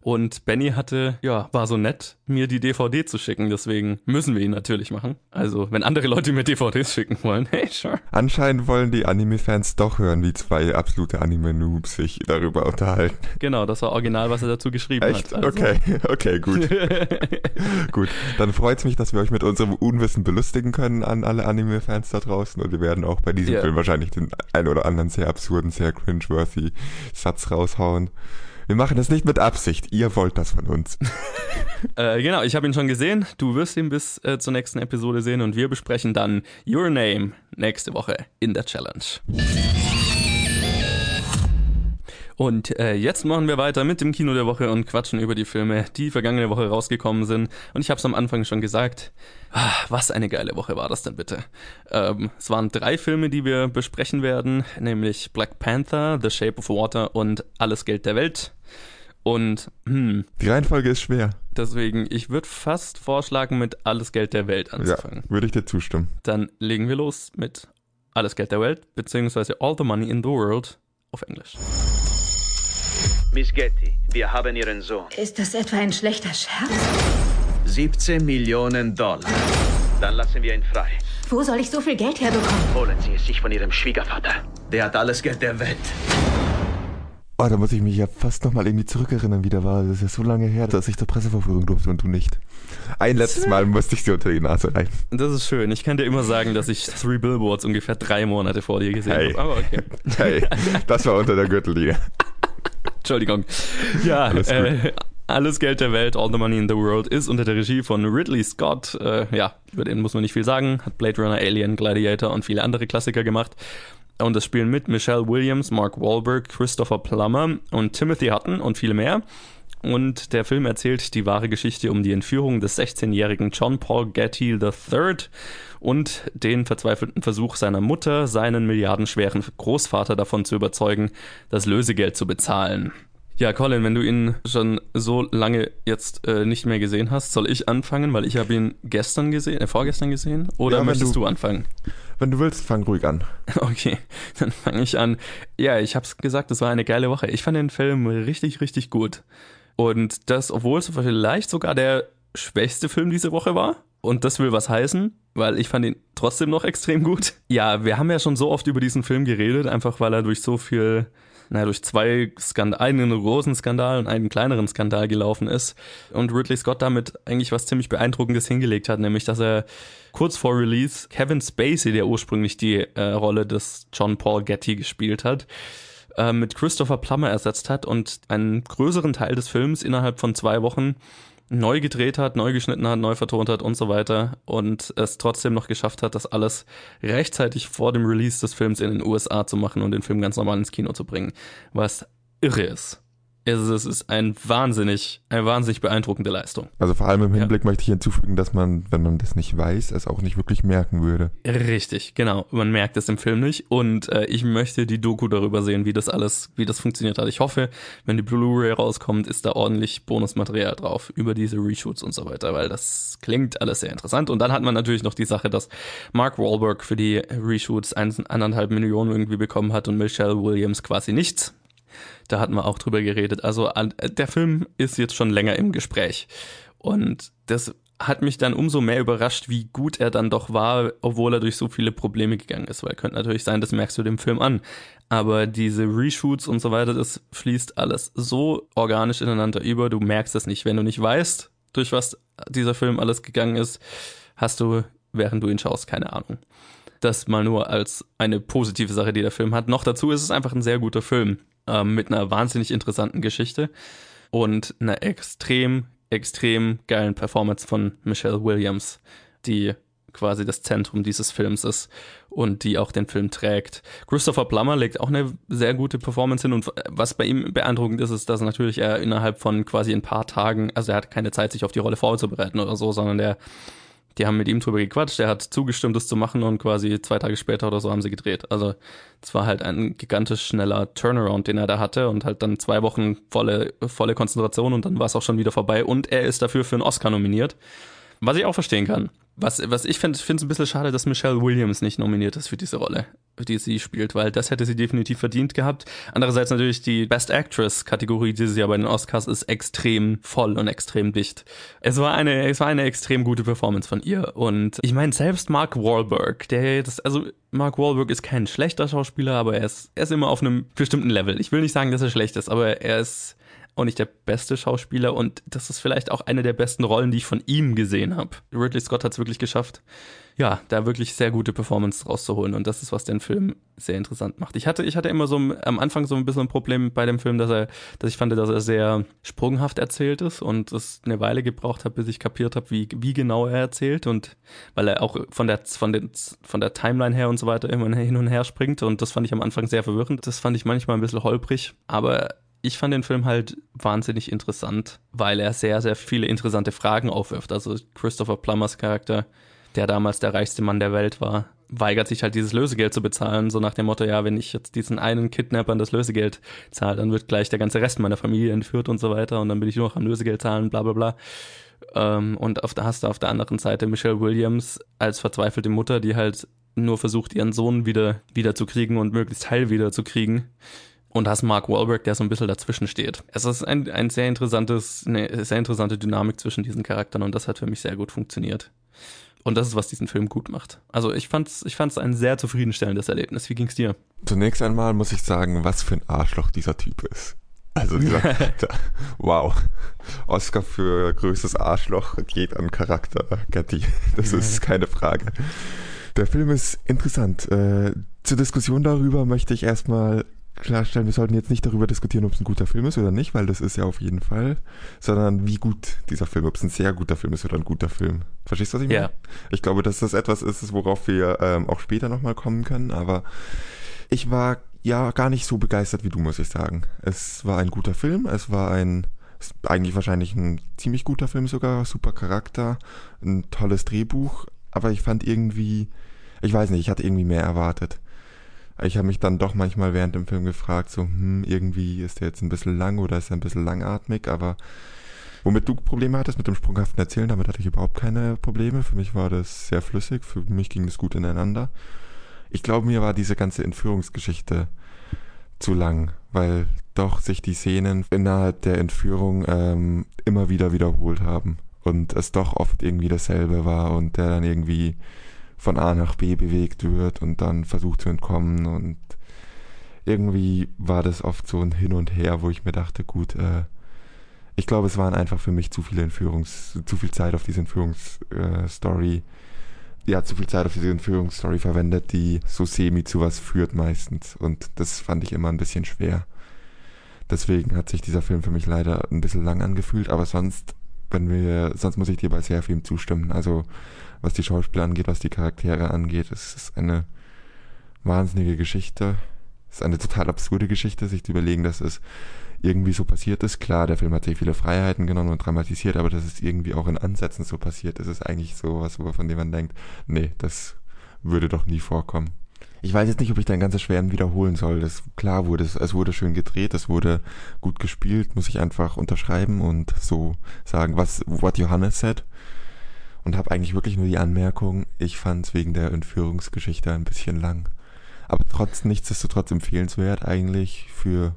Und Benny hatte, ja, war so nett, mir die DVD zu schicken, deswegen müssen wir ihn natürlich machen. Also, wenn andere Leute mir DVDs schicken wollen, hey, sure. Anscheinend wollen die Anime-Fans doch hören, wie zwei absolute Anime-Noobs sich darüber unterhalten. Genau, das war original, was er dazu geschrieben Echt? hat. Also. Okay, okay, gut. gut, dann freut es mich, dass wir euch mit unserem Unwissen belustigen können an alle Anime-Fans da draußen und wir werden auch bei diesem yeah. Film wahrscheinlich den ein oder anderen sehr absurden, sehr cringe-worthy Satz raushauen. Wir machen das nicht mit Absicht. Ihr wollt das von uns. äh, genau, ich habe ihn schon gesehen. Du wirst ihn bis äh, zur nächsten Episode sehen und wir besprechen dann Your Name nächste Woche in der Challenge. Und äh, jetzt machen wir weiter mit dem Kino der Woche und quatschen über die Filme, die vergangene Woche rausgekommen sind. Und ich habe es am Anfang schon gesagt, ah, was eine geile Woche war das denn bitte? Ähm, es waren drei Filme, die wir besprechen werden, nämlich Black Panther, The Shape of Water und Alles Geld der Welt. Und hm, die Reihenfolge ist schwer. Deswegen, ich würde fast vorschlagen, mit Alles Geld der Welt anzufangen. Ja, würde ich dir zustimmen. Dann legen wir los mit Alles Geld der Welt, beziehungsweise All the Money in the World auf Englisch. Miss Getty, wir haben Ihren Sohn. Ist das etwa ein schlechter Scherz? 17 Millionen Dollar. Dann lassen wir ihn frei. Wo soll ich so viel Geld herbekommen? Holen Sie es sich von Ihrem Schwiegervater. Der hat alles Geld der Welt. Oh, da muss ich mich ja fast nochmal irgendwie zurückerinnern, wie der war. Das ist ja so lange her, dass ich zur Presseverführung durfte und du nicht. Ein letztes Mal musste ich sie unter die Nase rein. Das ist schön. Ich kann dir immer sagen, dass ich Three Billboards ungefähr drei Monate vor dir gesehen hey. habe. Aber okay. Hey, das war unter der Gürtellinie. Entschuldigung. Ja, alles, äh, alles, Geld der Welt, All the Money in the World ist unter der Regie von Ridley Scott. Äh, ja, über den muss man nicht viel sagen. Hat Blade Runner, Alien, Gladiator und viele andere Klassiker gemacht. Und es spielen mit Michelle Williams, Mark Wahlberg, Christopher Plummer und Timothy Hutton und viele mehr. Und der Film erzählt die wahre Geschichte um die Entführung des 16-jährigen John Paul Getty III und den verzweifelten Versuch seiner Mutter, seinen milliardenschweren Großvater davon zu überzeugen, das Lösegeld zu bezahlen. Ja, Colin, wenn du ihn schon so lange jetzt äh, nicht mehr gesehen hast, soll ich anfangen, weil ich habe ihn gestern gesehen, äh, vorgestern gesehen, oder ja, möchtest du, du, anfangen? Wenn du willst, fang ruhig an. Okay, dann fange ich an. Ja, ich habe es gesagt, es war eine geile Woche. Ich fand den Film richtig, richtig gut. Und das, obwohl es vielleicht sogar der schwächste Film diese Woche war. Und das will was heißen, weil ich fand ihn trotzdem noch extrem gut. Ja, wir haben ja schon so oft über diesen Film geredet, einfach weil er durch so viel, naja, durch zwei Skandale, einen großen Skandal und einen kleineren Skandal gelaufen ist. Und Ridley Scott damit eigentlich was ziemlich Beeindruckendes hingelegt hat, nämlich dass er kurz vor Release Kevin Spacey, der ursprünglich die äh, Rolle des John Paul Getty gespielt hat, äh, mit Christopher Plummer ersetzt hat und einen größeren Teil des Films innerhalb von zwei Wochen neu gedreht hat, neu geschnitten hat, neu vertont hat und so weiter und es trotzdem noch geschafft hat, das alles rechtzeitig vor dem Release des Films in den USA zu machen und den Film ganz normal ins Kino zu bringen, was irre ist es, es ist ein wahnsinnig, eine wahnsinnig beeindruckende Leistung. Also vor allem im Hinblick ja. möchte ich hinzufügen, dass man, wenn man das nicht weiß, es auch nicht wirklich merken würde. Richtig, genau. Man merkt es im Film nicht. Und äh, ich möchte die Doku darüber sehen, wie das alles, wie das funktioniert hat. Ich hoffe, wenn die Blu-ray rauskommt, ist da ordentlich Bonusmaterial drauf über diese Reshoots und so weiter, weil das klingt alles sehr interessant. Und dann hat man natürlich noch die Sache, dass Mark Wahlberg für die Reshoots eineinhalb Millionen irgendwie bekommen hat und Michelle Williams quasi nichts. Da hatten wir auch drüber geredet. Also der Film ist jetzt schon länger im Gespräch. Und das hat mich dann umso mehr überrascht, wie gut er dann doch war, obwohl er durch so viele Probleme gegangen ist. Weil könnte natürlich sein, das merkst du dem Film an. Aber diese Reshoots und so weiter, das fließt alles so organisch ineinander über, du merkst es nicht. Wenn du nicht weißt, durch was dieser Film alles gegangen ist, hast du, während du ihn schaust, keine Ahnung. Das mal nur als eine positive Sache, die der Film hat. Noch dazu ist es einfach ein sehr guter Film ähm, mit einer wahnsinnig interessanten Geschichte und einer extrem, extrem geilen Performance von Michelle Williams, die quasi das Zentrum dieses Films ist und die auch den Film trägt. Christopher Plummer legt auch eine sehr gute Performance hin und was bei ihm beeindruckend ist, ist, dass natürlich er innerhalb von quasi ein paar Tagen, also er hat keine Zeit, sich auf die Rolle vorzubereiten oder so, sondern der die haben mit ihm drüber gequatscht, er hat zugestimmt, das zu machen und quasi zwei Tage später oder so haben sie gedreht. Also es war halt ein gigantisch schneller Turnaround, den er da hatte und halt dann zwei Wochen volle, volle Konzentration und dann war es auch schon wieder vorbei und er ist dafür für einen Oscar nominiert. Was ich auch verstehen kann. Was, was ich finde, finde es ein bisschen schade, dass Michelle Williams nicht nominiert ist für diese Rolle, die sie spielt, weil das hätte sie definitiv verdient gehabt. Andererseits natürlich die Best Actress Kategorie dieses Jahr bei den Oscars ist extrem voll und extrem dicht. Es war eine, es war eine extrem gute Performance von ihr und ich meine selbst Mark Wahlberg, der das, also Mark Wahlberg ist kein schlechter Schauspieler, aber er ist, er ist immer auf einem bestimmten Level. Ich will nicht sagen, dass er schlecht ist, aber er ist auch nicht der beste Schauspieler und das ist vielleicht auch eine der besten Rollen, die ich von ihm gesehen habe. Ridley Scott hat es wirklich geschafft, ja, da wirklich sehr gute Performance rauszuholen und das ist, was den Film sehr interessant macht. Ich hatte, ich hatte immer so am Anfang so ein bisschen ein Problem bei dem Film, dass er, dass ich fand, dass er sehr sprunghaft erzählt ist und es eine Weile gebraucht hat, bis ich kapiert habe, wie, wie genau er erzählt und weil er auch von der, von den, von der Timeline her und so weiter immer hin und her springt und das fand ich am Anfang sehr verwirrend. Das fand ich manchmal ein bisschen holprig, aber ich fand den Film halt wahnsinnig interessant, weil er sehr, sehr viele interessante Fragen aufwirft. Also Christopher Plummers Charakter der damals der reichste Mann der Welt war, weigert sich halt dieses Lösegeld zu bezahlen, so nach dem Motto, ja, wenn ich jetzt diesen einen Kidnappern das Lösegeld zahle, dann wird gleich der ganze Rest meiner Familie entführt und so weiter und dann bin ich nur noch am Lösegeld zahlen, bla bla bla. Ähm, und auf, da hast du auf der anderen Seite Michelle Williams als verzweifelte Mutter, die halt nur versucht, ihren Sohn wieder, wieder zu kriegen und möglichst heil wieder zu kriegen. Und hast Mark Wahlberg, der so ein bisschen dazwischen steht. Es ist ein, ein sehr interessantes, eine sehr interessante Dynamik zwischen diesen Charakteren und das hat für mich sehr gut funktioniert. Und das ist, was diesen Film gut macht. Also ich fand's, ich fand's ein sehr zufriedenstellendes Erlebnis. Wie ging's dir? Zunächst einmal muss ich sagen, was für ein Arschloch dieser Typ ist. Also dieser Charakter. Wow. Oscar für größtes Arschloch geht an Charakter, Gatti. Das ist keine Frage. Der Film ist interessant. Äh, zur Diskussion darüber möchte ich erstmal klarstellen, wir sollten jetzt nicht darüber diskutieren, ob es ein guter Film ist oder nicht, weil das ist ja auf jeden Fall, sondern wie gut dieser Film, ob es ein sehr guter Film ist oder ein guter Film. Verstehst du, was ich meine? Ja. Ich glaube, dass das etwas ist, worauf wir ähm, auch später nochmal kommen können, aber ich war ja gar nicht so begeistert wie du, muss ich sagen. Es war ein guter Film, es war ein eigentlich wahrscheinlich ein ziemlich guter Film sogar, super Charakter, ein tolles Drehbuch, aber ich fand irgendwie, ich weiß nicht, ich hatte irgendwie mehr erwartet. Ich habe mich dann doch manchmal während dem Film gefragt, so, hm, irgendwie ist der jetzt ein bisschen lang oder ist er ein bisschen langatmig, aber womit du Probleme hattest mit dem sprunghaften Erzählen, damit hatte ich überhaupt keine Probleme. Für mich war das sehr flüssig, für mich ging das gut ineinander. Ich glaube, mir war diese ganze Entführungsgeschichte zu lang, weil doch sich die Szenen innerhalb der Entführung ähm, immer wieder wiederholt haben und es doch oft irgendwie dasselbe war und der dann irgendwie von A nach B bewegt wird und dann versucht zu entkommen und irgendwie war das oft so ein Hin und Her, wo ich mir dachte, gut, äh, ich glaube, es waren einfach für mich zu viele Entführungs, zu viel Zeit auf diese Entführungsstory, äh, ja, zu viel Zeit auf diese Entführungsstory verwendet, die so semi zu was führt meistens und das fand ich immer ein bisschen schwer. Deswegen hat sich dieser Film für mich leider ein bisschen lang angefühlt, aber sonst, wenn wir, sonst muss ich dir bei sehr viel zustimmen. Also was die Schauspieler angeht, was die Charaktere angeht. Es ist eine wahnsinnige Geschichte. Es ist eine total absurde Geschichte, sich zu überlegen, dass es irgendwie so passiert ist. Klar, der Film hat sich viele Freiheiten genommen und dramatisiert, aber dass es irgendwie auch in Ansätzen so passiert ist, ist eigentlich so was, von dem man denkt, nee, das würde doch nie vorkommen. Ich weiß jetzt nicht, ob ich dein ganzes Schweren wiederholen soll. Das klar wurde es, es wurde schön gedreht, es wurde gut gespielt, muss ich einfach unterschreiben und so sagen, was what Johannes said und habe eigentlich wirklich nur die Anmerkung, ich fand es wegen der Entführungsgeschichte ein bisschen lang. Aber trotz nichtsdestotrotz empfehlenswert eigentlich für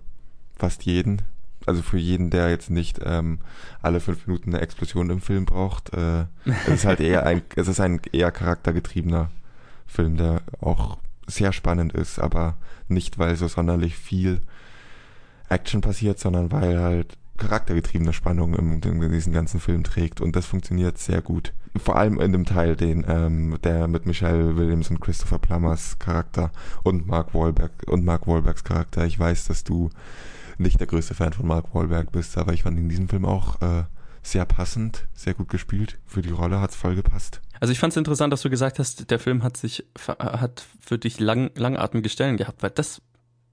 fast jeden. Also für jeden, der jetzt nicht ähm, alle fünf Minuten eine Explosion im Film braucht. Äh, es ist halt eher ein, es ist ein eher charaktergetriebener Film, der auch sehr spannend ist, aber nicht, weil so sonderlich viel Action passiert, sondern weil halt charaktergetriebene Spannung im, in diesem ganzen Film trägt und das funktioniert sehr gut. Vor allem in dem Teil, den ähm, der mit Michelle Williams und Christopher Plummers Charakter und Mark Wahlberg und Mark Wahlbergs Charakter. Ich weiß, dass du nicht der größte Fan von Mark Wahlberg bist, aber ich fand in diesem Film auch äh, sehr passend, sehr gut gespielt. Für die Rolle hat's voll gepasst. Also ich fand es interessant, dass du gesagt hast, der Film hat sich hat für dich lang, langatmige Stellen gehabt, weil das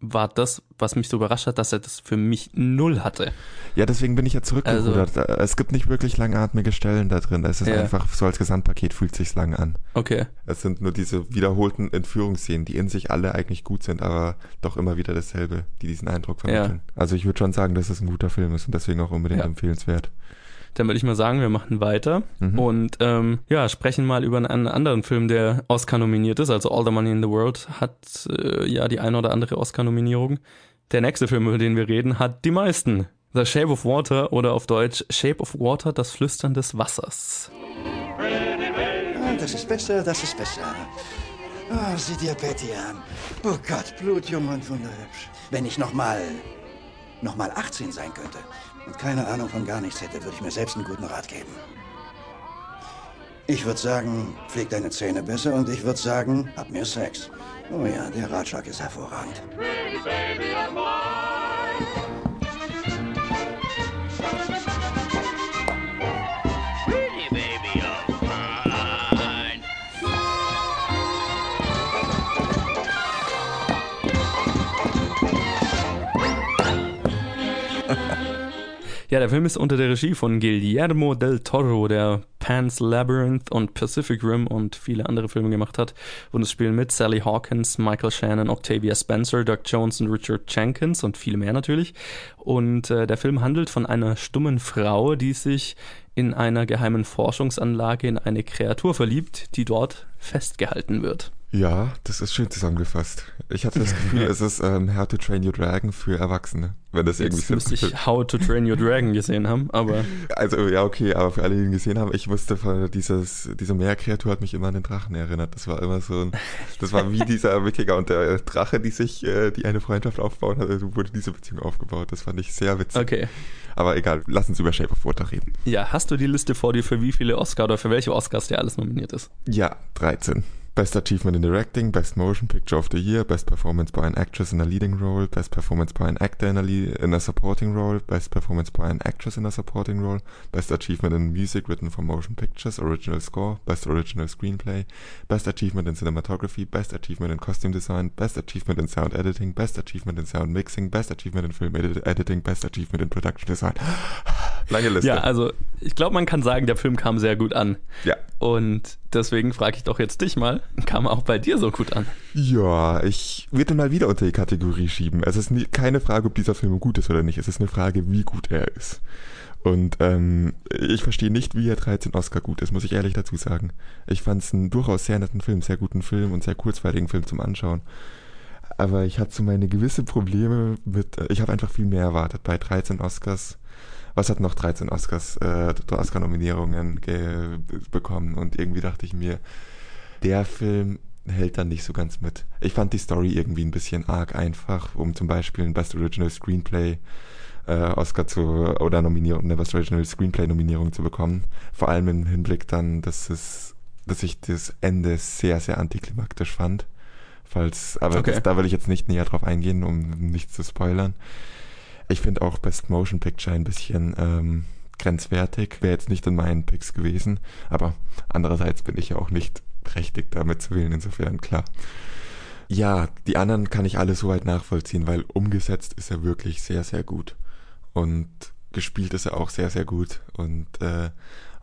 war das, was mich so überrascht hat, dass er das für mich null hatte. Ja, deswegen bin ich ja zurückgerudert. Also, es gibt nicht wirklich langatmige Stellen da drin. Es ist ja. einfach so als Gesamtpaket fühlt sich's lang an. Okay. Es sind nur diese wiederholten Entführungsszenen, die in sich alle eigentlich gut sind, aber doch immer wieder dasselbe, die diesen Eindruck vermitteln. Ja. Also ich würde schon sagen, dass es ein guter Film ist und deswegen auch unbedingt ja. empfehlenswert. Dann würde ich mal sagen, wir machen weiter mhm. und ähm, ja, sprechen mal über einen anderen Film, der Oscar nominiert ist. Also All the Money in the World hat äh, ja die eine oder andere Oscar-Nominierung. Der nächste Film, über den wir reden, hat die meisten. The Shape of Water oder auf Deutsch Shape of Water, das Flüstern des Wassers. Ah, das ist besser, das ist besser. Oh, sieh dir Betty an. Oh Gott, blutjung und wunderhübsch. Wenn ich nochmal nochmal 18 sein könnte und keine Ahnung von gar nichts hätte, würde ich mir selbst einen guten Rat geben. Ich würde sagen, pfleg deine Zähne besser und ich würde sagen, hab mehr Sex. Oh ja, der Ratschlag ist hervorragend. Ja, der Film ist unter der Regie von Guillermo del Toro, der Pan's Labyrinth und Pacific Rim und viele andere Filme gemacht hat. Und es spielen mit Sally Hawkins, Michael Shannon, Octavia Spencer, Doug Jones und Richard Jenkins und viele mehr natürlich. Und äh, der Film handelt von einer stummen Frau, die sich in einer geheimen Forschungsanlage in eine Kreatur verliebt, die dort festgehalten wird. Ja, das ist schön zusammengefasst. Ich hatte das Gefühl, es ist ähm, How to Train Your Dragon für Erwachsene, wenn das irgendwie Jetzt müsste ich How to Train Your Dragon gesehen haben, aber... Also ja, okay, aber für alle, die ihn gesehen haben, ich wusste, von dieses, diese Meerkreatur hat mich immer an den Drachen erinnert. Das war immer so ein, das war wie dieser Wikinger und der Drache, die sich, äh, die eine Freundschaft aufbauen hat, also wurde diese Beziehung aufgebaut. Das fand ich sehr witzig. Okay. Aber egal, lass uns über Shape of Water reden. Ja, hast du die Liste vor dir, für wie viele Oscar oder für welche Oscars der alles nominiert ist? Ja, 13. Best Achievement in Directing, Best Motion Picture of the Year, Best Performance by an Actress in a Leading Role, Best Performance by an Actor in a, in a Supporting Role, Best Performance by an Actress in a Supporting Role, Best Achievement in Music written for Motion Pictures, Original Score, Best Original Screenplay, Best Achievement in Cinematography, Best Achievement in Costume Design, Best Achievement in Sound Editing, Best Achievement in Sound Mixing, Best Achievement in Film Edit Editing, Best Achievement in Production Design. Ah! Lange Liste. Ja, also ich glaube, man kann sagen, der Film kam sehr gut an. Ja. Und deswegen frage ich doch jetzt dich mal, kam er auch bei dir so gut an? Ja, ich würde mal wieder unter die Kategorie schieben. Es ist nie, keine Frage, ob dieser Film gut ist oder nicht. Es ist eine Frage, wie gut er ist. Und ähm, ich verstehe nicht, wie er 13 Oscar gut ist, muss ich ehrlich dazu sagen. Ich fand es einen durchaus sehr netten Film, sehr guten Film und sehr kurzweiligen Film zum Anschauen. Aber ich hatte so meine gewisse Probleme mit, äh, ich habe einfach viel mehr erwartet bei 13 Oscars was hat noch 13 Oscars, äh, Oscar-Nominierungen bekommen und irgendwie dachte ich mir, der Film hält dann nicht so ganz mit. Ich fand die Story irgendwie ein bisschen arg einfach, um zum Beispiel ein Best Original Screenplay äh, Oscar zu oder Nominierung, eine Best Original Screenplay Nominierung zu bekommen. Vor allem im Hinblick dann, dass es, dass ich das Ende sehr, sehr antiklimaktisch fand. Falls, aber okay. das, da will ich jetzt nicht näher drauf eingehen, um nichts zu spoilern. Ich finde auch Best Motion Picture ein bisschen ähm, grenzwertig. Wäre jetzt nicht in meinen Picks gewesen. Aber andererseits bin ich ja auch nicht berechtigt, damit zu wählen. Insofern klar. Ja, die anderen kann ich alle soweit nachvollziehen, weil umgesetzt ist er wirklich sehr, sehr gut. Und gespielt ist er auch sehr, sehr gut. Und äh,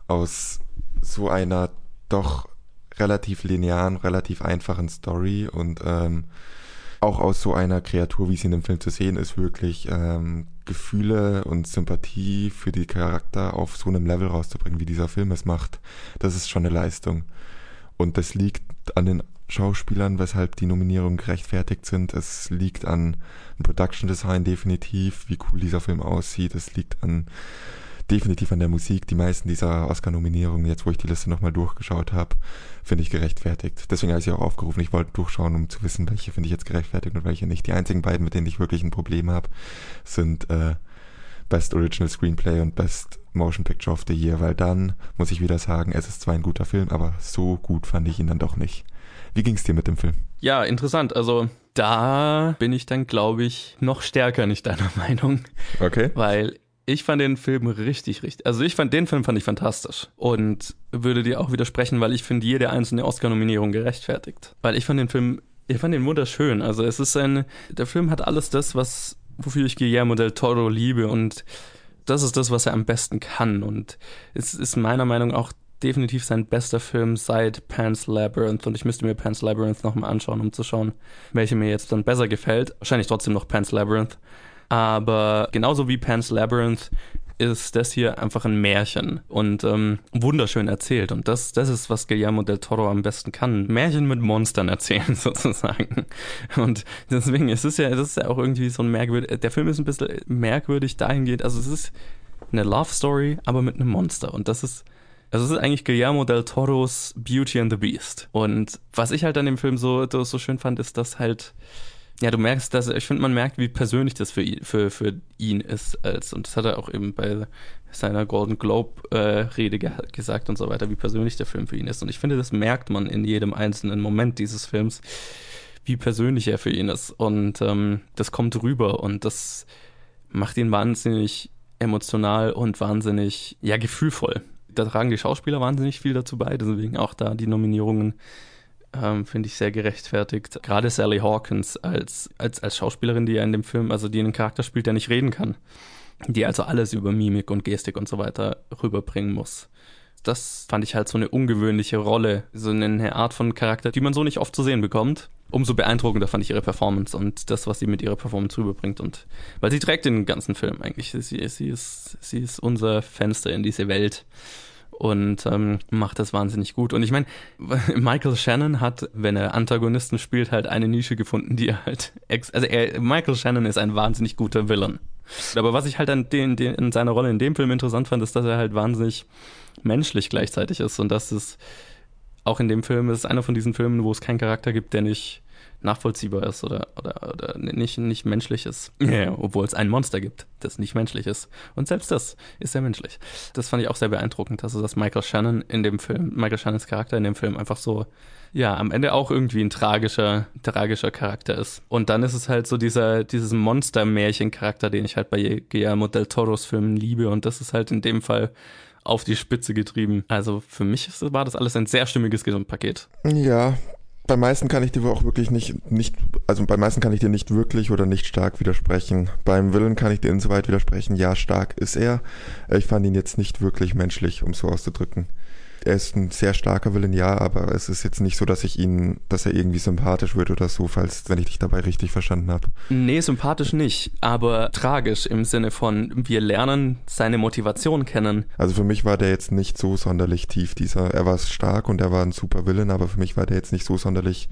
aus so einer doch relativ linearen, relativ einfachen Story und ähm, auch aus so einer Kreatur, wie sie in dem Film zu sehen ist, wirklich ähm, Gefühle und Sympathie für die Charakter auf so einem Level rauszubringen, wie dieser Film es macht, das ist schon eine Leistung. Und das liegt an den Schauspielern, weshalb die Nominierungen gerechtfertigt sind. Es liegt an Production Design definitiv, wie cool dieser Film aussieht. Es liegt an definitiv an der Musik. Die meisten dieser Oscar-Nominierungen, jetzt wo ich die Liste nochmal durchgeschaut habe, finde ich gerechtfertigt. Deswegen habe ich sie auch aufgerufen. Ich wollte durchschauen, um zu wissen, welche finde ich jetzt gerechtfertigt und welche nicht. Die einzigen beiden, mit denen ich wirklich ein Problem habe, sind äh, Best Original Screenplay und Best Motion Picture of the Year, weil dann muss ich wieder sagen, es ist zwar ein guter Film, aber so gut fand ich ihn dann doch nicht. Wie ging es dir mit dem Film? Ja, interessant. Also da bin ich dann, glaube ich, noch stärker nicht deiner Meinung. Okay. Weil ich fand den Film richtig, richtig. Also ich fand den Film fand ich fantastisch und würde dir auch widersprechen, weil ich finde jede einzelne Oscar-Nominierung gerechtfertigt. Weil ich fand den Film, ich fand den wunderschön. Also es ist ein, der Film hat alles das, was wofür ich Guillermo del Toro liebe und das ist das, was er am besten kann und es ist meiner Meinung nach auch definitiv sein bester Film seit Pan's Labyrinth und ich müsste mir Pan's Labyrinth nochmal anschauen, um zu schauen, welche mir jetzt dann besser gefällt. Wahrscheinlich trotzdem noch Pan's Labyrinth. Aber genauso wie Pan's Labyrinth ist das hier einfach ein Märchen und ähm, wunderschön erzählt. Und das, das ist, was Guillermo del Toro am besten kann. Märchen mit Monstern erzählen, sozusagen. Und deswegen ist es ja, das ist ja auch irgendwie so ein merkwürdig, der Film ist ein bisschen merkwürdig dahingehend, also es ist eine Love Story, aber mit einem Monster. Und das ist, also es ist eigentlich Guillermo del Toros Beauty and the Beast. Und was ich halt an dem Film so, so schön fand, ist, dass halt ja, du merkst, dass ich finde, man merkt, wie persönlich das für ihn, für, für ihn ist. Als, und das hat er auch eben bei seiner Golden Globe-Rede äh, ge gesagt und so weiter, wie persönlich der Film für ihn ist. Und ich finde, das merkt man in jedem einzelnen Moment dieses Films, wie persönlich er für ihn ist. Und ähm, das kommt rüber und das macht ihn wahnsinnig emotional und wahnsinnig, ja, gefühlvoll. Da tragen die Schauspieler wahnsinnig viel dazu bei, deswegen auch da die Nominierungen ähm, finde ich sehr gerechtfertigt. Gerade Sally Hawkins als, als, als Schauspielerin, die ja in dem Film, also die einen Charakter spielt, der nicht reden kann. Die also alles über Mimik und Gestik und so weiter rüberbringen muss. Das fand ich halt so eine ungewöhnliche Rolle, so eine Art von Charakter, die man so nicht oft zu sehen bekommt. Umso beeindruckender fand ich ihre Performance und das, was sie mit ihrer Performance rüberbringt. Und weil sie trägt den ganzen Film eigentlich. Sie, sie, ist, sie ist unser Fenster in diese Welt und ähm, macht das wahnsinnig gut. Und ich meine, Michael Shannon hat, wenn er Antagonisten spielt, halt eine Nische gefunden, die er halt, ex also er, Michael Shannon ist ein wahnsinnig guter Villain. Aber was ich halt an den, den, in seiner Rolle in dem Film interessant fand, ist, dass er halt wahnsinnig menschlich gleichzeitig ist und dass es auch in dem Film ist einer von diesen Filmen, wo es keinen Charakter gibt, der nicht nachvollziehbar ist oder, oder, oder nicht, nicht menschlich ist. Ja, obwohl es ein Monster gibt, das nicht menschlich ist. Und selbst das ist sehr menschlich. Das fand ich auch sehr beeindruckend, also dass Michael Shannon in dem Film, Michael Shannons Charakter in dem Film einfach so, ja, am Ende auch irgendwie ein tragischer, tragischer Charakter ist. Und dann ist es halt so dieser, dieses Monster-Märchen-Charakter, den ich halt bei Guillermo del Toros Filmen liebe. Und das ist halt in dem Fall auf die Spitze getrieben. Also für mich war das alles ein sehr stimmiges Gesamtpaket. Ja, bei meisten kann ich dir auch wirklich nicht, nicht, also bei meisten kann ich dir nicht wirklich oder nicht stark widersprechen. Beim Willen kann ich dir insoweit widersprechen, ja, stark ist er. Ich fand ihn jetzt nicht wirklich menschlich, um so auszudrücken er ist ein sehr starker Willen, ja, aber es ist jetzt nicht so, dass ich ihn, dass er irgendwie sympathisch wird oder so, falls, wenn ich dich dabei richtig verstanden habe. Nee, sympathisch nicht, aber tragisch im Sinne von, wir lernen seine Motivation kennen. Also für mich war der jetzt nicht so sonderlich tief, dieser, er war stark und er war ein super Willen, aber für mich war der jetzt nicht so sonderlich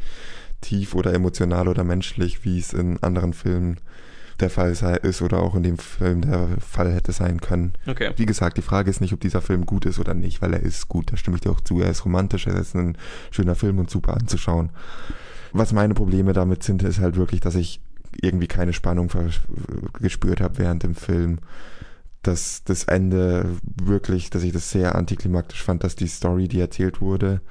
tief oder emotional oder menschlich, wie es in anderen Filmen der Fall sei, ist oder auch in dem Film der Fall hätte sein können. Okay. Wie gesagt, die Frage ist nicht, ob dieser Film gut ist oder nicht, weil er ist gut, da stimme ich dir auch zu. Er ist romantisch, er ist ein schöner Film und super anzuschauen. Was meine Probleme damit sind, ist halt wirklich, dass ich irgendwie keine Spannung gespürt habe während dem Film. Dass das Ende wirklich, dass ich das sehr antiklimaktisch fand, dass die Story, die erzählt wurde,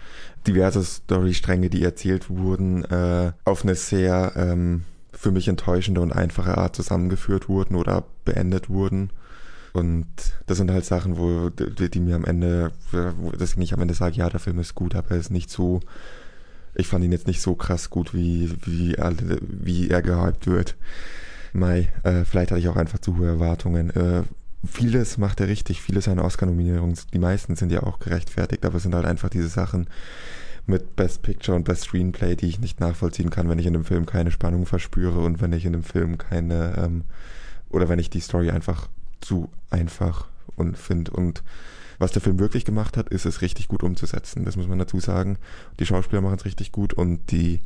diverse Storystränge, die erzählt wurden, äh, auf eine sehr ähm, für mich enttäuschende und einfache Art zusammengeführt wurden oder beendet wurden. Und das sind halt Sachen, wo die, die mir am Ende, dass ich am Ende sage, ja, der Film ist gut, aber er ist nicht so, ich fand ihn jetzt nicht so krass gut, wie, wie, alle, wie er gehypt wird. Mai, äh, vielleicht hatte ich auch einfach zu hohe Erwartungen. Äh, vieles macht er richtig, viele seiner Oscar-Nominierungen, die meisten sind ja auch gerechtfertigt, aber es sind halt einfach diese Sachen, mit Best Picture und Best Screenplay, die ich nicht nachvollziehen kann, wenn ich in dem Film keine Spannung verspüre und wenn ich in dem Film keine, ähm, oder wenn ich die Story einfach zu einfach und finde. Und was der Film wirklich gemacht hat, ist es richtig gut umzusetzen. Das muss man dazu sagen. Die Schauspieler machen es richtig gut und die,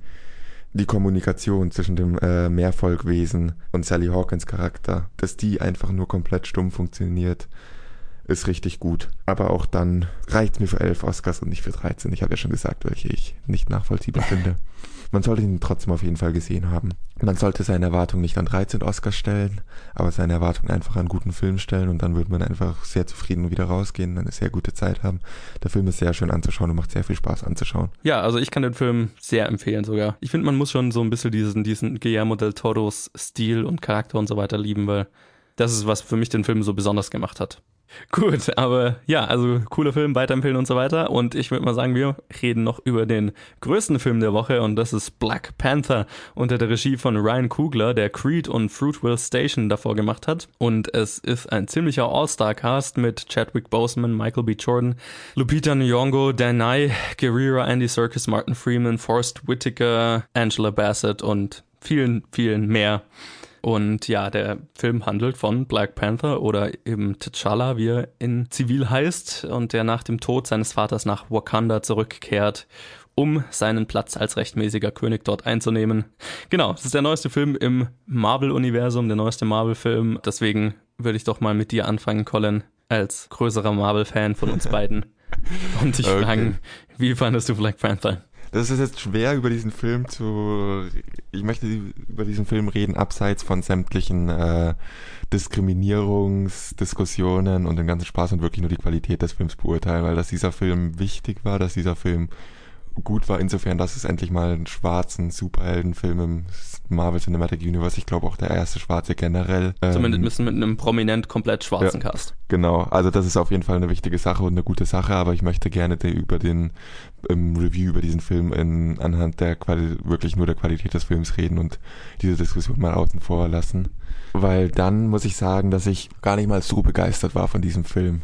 die Kommunikation zwischen dem äh, Mehrvolkwesen und Sally Hawkins Charakter, dass die einfach nur komplett stumm funktioniert, ist richtig gut. Aber auch dann reicht mir für elf Oscars und nicht für 13. Ich habe ja schon gesagt, welche ich nicht nachvollziehbar finde. Man sollte ihn trotzdem auf jeden Fall gesehen haben. Man sollte seine Erwartungen nicht an 13 Oscars stellen, aber seine Erwartungen einfach an guten Film stellen und dann würde man einfach sehr zufrieden wieder rausgehen, eine sehr gute Zeit haben. Der Film ist sehr schön anzuschauen und macht sehr viel Spaß anzuschauen. Ja, also ich kann den Film sehr empfehlen sogar. Ich finde, man muss schon so ein bisschen diesen, diesen Guillermo del Toros Stil und Charakter und so weiter lieben, weil das ist, was für mich den Film so besonders gemacht hat. Gut, aber ja, also cooler Film, weiterempfehlen und so weiter. Und ich würde mal sagen, wir reden noch über den größten Film der Woche und das ist Black Panther unter der Regie von Ryan Coogler, der Creed und Fruitville Station davor gemacht hat. Und es ist ein ziemlicher All-Star-Cast mit Chadwick Boseman, Michael B. Jordan, Lupita Nyong'o, Danai, Guerrero, Andy Serkis, Martin Freeman, Forrest Whitaker, Angela Bassett und vielen, vielen mehr. Und ja, der Film handelt von Black Panther oder eben T'Challa, wie er in Zivil heißt, und der nach dem Tod seines Vaters nach Wakanda zurückkehrt, um seinen Platz als rechtmäßiger König dort einzunehmen. Genau, es ist der neueste Film im Marvel-Universum, der neueste Marvel-Film. Deswegen würde ich doch mal mit dir anfangen, Colin, als größerer Marvel-Fan von uns beiden. Und dich okay. fragen, wie fandest du Black Panther? Das ist jetzt schwer über diesen Film zu. Ich möchte über diesen Film reden, abseits von sämtlichen äh, Diskriminierungsdiskussionen und dem ganzen Spaß und wirklich nur die Qualität des Films beurteilen, weil dass dieser Film wichtig war, dass dieser Film gut war, insofern, dass es endlich mal einen schwarzen Superheldenfilm im Marvel Cinematic Universe, ich glaube auch der erste schwarze generell. Ähm, Zumindest mit einem prominent komplett schwarzen ja, Cast. Genau, also das ist auf jeden Fall eine wichtige Sache und eine gute Sache, aber ich möchte gerne über den im Review über diesen Film in, anhand der Quali wirklich nur der Qualität des Films reden und diese Diskussion mal außen vor lassen. Weil dann muss ich sagen, dass ich gar nicht mal so begeistert war von diesem Film.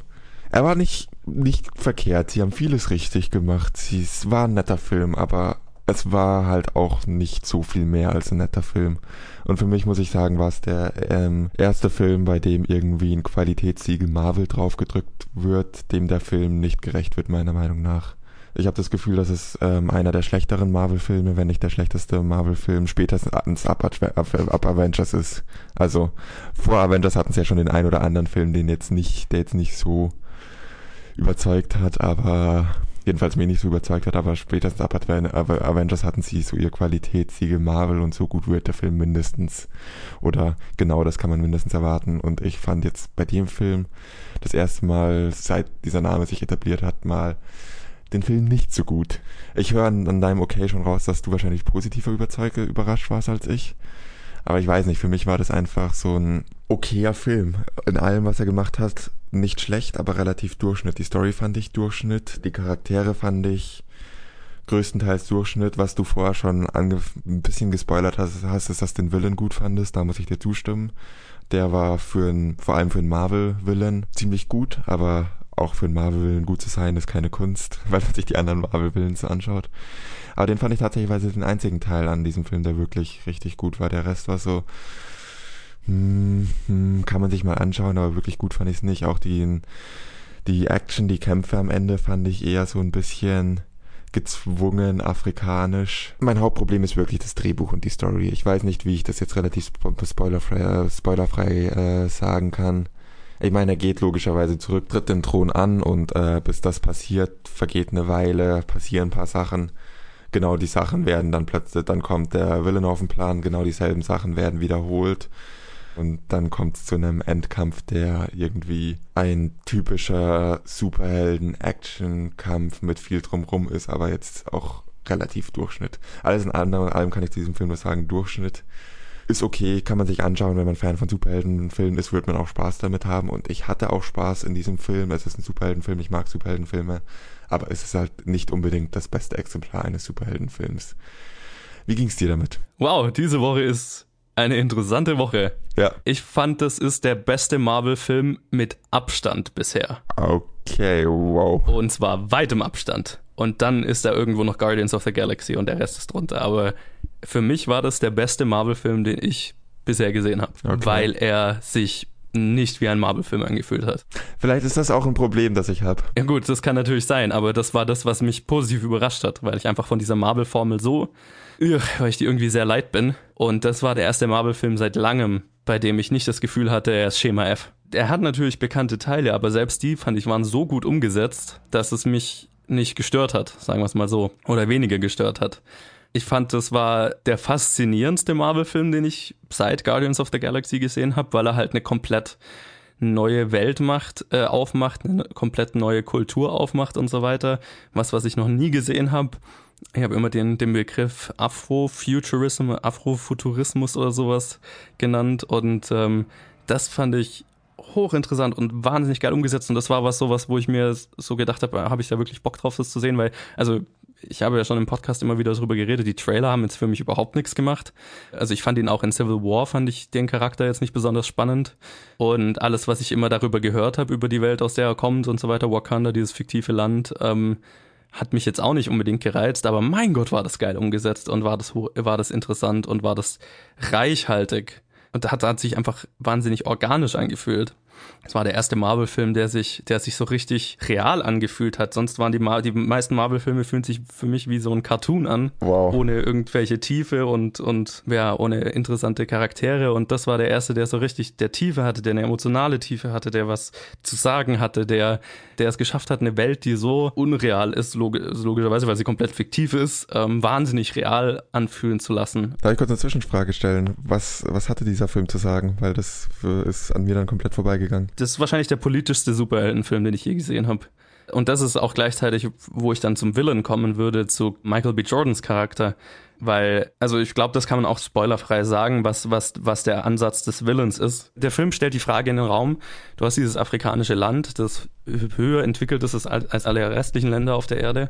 Er war nicht, nicht verkehrt. Sie haben vieles richtig gemacht. Sie, es war ein netter Film, aber es war halt auch nicht so viel mehr als ein netter Film. Und für mich muss ich sagen, war es der ähm, erste Film, bei dem irgendwie ein Qualitätssiegel Marvel draufgedrückt wird, dem der Film nicht gerecht wird, meiner Meinung nach. Ich habe das Gefühl, dass es ähm, einer der schlechteren Marvel-Filme, wenn nicht der schlechteste Marvel-Film, spätestens ab, ab, Avengers ist. Also vor Avengers hatten sie ja schon den ein oder anderen Film, den jetzt nicht, der jetzt nicht so überzeugt hat, aber jedenfalls mich nicht so überzeugt hat, aber spätestens ab Avengers hatten sie so ihr Qualitätssiegel Marvel und so gut wird der Film mindestens. Oder genau das kann man mindestens erwarten. Und ich fand jetzt bei dem Film das erste Mal, seit dieser Name sich etabliert hat, mal den Film nicht so gut. Ich höre an, deinem Okay schon raus, dass du wahrscheinlich positiver überzeugt, überrascht warst als ich. Aber ich weiß nicht, für mich war das einfach so ein okayer Film. In allem, was er gemacht hat, nicht schlecht, aber relativ Durchschnitt. Die Story fand ich Durchschnitt, die Charaktere fand ich größtenteils Durchschnitt. Was du vorher schon ein bisschen gespoilert hast, hast, ist, dass du den Villain gut fandest. Da muss ich dir zustimmen. Der war für ein, vor allem für einen Marvel-Villain ziemlich gut, aber auch für einen Marvel-Villain gut zu sein, ist keine Kunst, weil man sich die anderen Marvel-Villains anschaut. Aber den fand ich tatsächlich den einzigen Teil an diesem Film, der wirklich richtig gut war. Der Rest war so, hm, hm, kann man sich mal anschauen, aber wirklich gut fand ich es nicht. Auch die, die Action, die Kämpfe am Ende fand ich eher so ein bisschen gezwungen afrikanisch. Mein Hauptproblem ist wirklich das Drehbuch und die Story. Ich weiß nicht, wie ich das jetzt relativ spoilerfrei, äh, spoilerfrei äh, sagen kann. Ich meine, er geht logischerweise zurück, tritt den Thron an und äh, bis das passiert, vergeht eine Weile, passieren ein paar Sachen genau die Sachen werden dann plötzlich, dann kommt der Villain auf den Plan, genau dieselben Sachen werden wiederholt. Und dann kommt es zu einem Endkampf, der irgendwie ein typischer Superhelden-Action-Kampf mit viel drumrum ist, aber jetzt auch relativ Durchschnitt. Alles in allem kann ich zu diesem Film nur sagen, Durchschnitt ist okay, kann man sich anschauen, wenn man Fan von Superheldenfilmen ist, wird man auch Spaß damit haben. Und ich hatte auch Spaß in diesem Film. Es ist ein Superheldenfilm, ich mag Superheldenfilme aber es ist halt nicht unbedingt das beste Exemplar eines Superheldenfilms. Wie ging es dir damit? Wow, diese Woche ist eine interessante Woche. Ja. Ich fand, das ist der beste Marvel-Film mit Abstand bisher. Okay, wow. Und zwar weitem Abstand. Und dann ist da irgendwo noch Guardians of the Galaxy und der Rest ist drunter. Aber für mich war das der beste Marvel-Film, den ich bisher gesehen habe, okay. weil er sich nicht wie ein Marvel-Film angefühlt hat. Vielleicht ist das auch ein Problem, das ich habe. Ja gut, das kann natürlich sein, aber das war das, was mich positiv überrascht hat, weil ich einfach von dieser Marvel-Formel so, weil ich die irgendwie sehr leid bin. Und das war der erste Marvel-Film seit langem, bei dem ich nicht das Gefühl hatte, er ist Schema F. Er hat natürlich bekannte Teile, aber selbst die, fand ich, waren so gut umgesetzt, dass es mich nicht gestört hat, sagen wir es mal so, oder weniger gestört hat. Ich fand, das war der faszinierendste Marvel-Film, den ich seit Guardians of the Galaxy gesehen habe, weil er halt eine komplett neue Welt macht, äh, aufmacht, eine komplett neue Kultur aufmacht und so weiter. Was, was ich noch nie gesehen habe. Ich habe immer den, den Begriff Afrofuturism, Afrofuturismus oder sowas genannt und ähm, das fand ich hochinteressant und wahnsinnig geil umgesetzt und das war was sowas, wo ich mir so gedacht habe, habe ich da wirklich Bock drauf, das zu sehen, weil also ich habe ja schon im Podcast immer wieder darüber geredet, die Trailer haben jetzt für mich überhaupt nichts gemacht. Also ich fand ihn auch in Civil War, fand ich den Charakter jetzt nicht besonders spannend. Und alles, was ich immer darüber gehört habe, über die Welt, aus der er kommt und so weiter, Wakanda, dieses fiktive Land, ähm, hat mich jetzt auch nicht unbedingt gereizt, aber mein Gott, war das geil umgesetzt und war das, war das interessant und war das reichhaltig. Und da hat, hat sich einfach wahnsinnig organisch angefühlt. Es war der erste Marvel-Film, der sich, der sich so richtig real angefühlt hat. Sonst waren die, Mar die meisten Marvel-Filme fühlen sich für mich wie so ein Cartoon an. Wow. Ohne irgendwelche Tiefe und, und ja, ohne interessante Charaktere. Und das war der erste, der so richtig der Tiefe hatte, der eine emotionale Tiefe hatte, der was zu sagen hatte, der, der es geschafft hat, eine Welt, die so unreal ist, log logischerweise, weil sie komplett fiktiv ist, ähm, wahnsinnig real anfühlen zu lassen. Darf ich kurz eine Zwischenfrage stellen? Was, was hatte dieser Film zu sagen? Weil das ist an mir dann komplett vorbeigegangen. Das ist wahrscheinlich der politischste Superheldenfilm, den ich je gesehen habe. Und das ist auch gleichzeitig, wo ich dann zum Villain kommen würde, zu Michael B. Jordans Charakter. Weil, also ich glaube, das kann man auch spoilerfrei sagen, was, was, was der Ansatz des Villains ist. Der Film stellt die Frage in den Raum, du hast dieses afrikanische Land, das höher entwickelt ist als alle restlichen Länder auf der Erde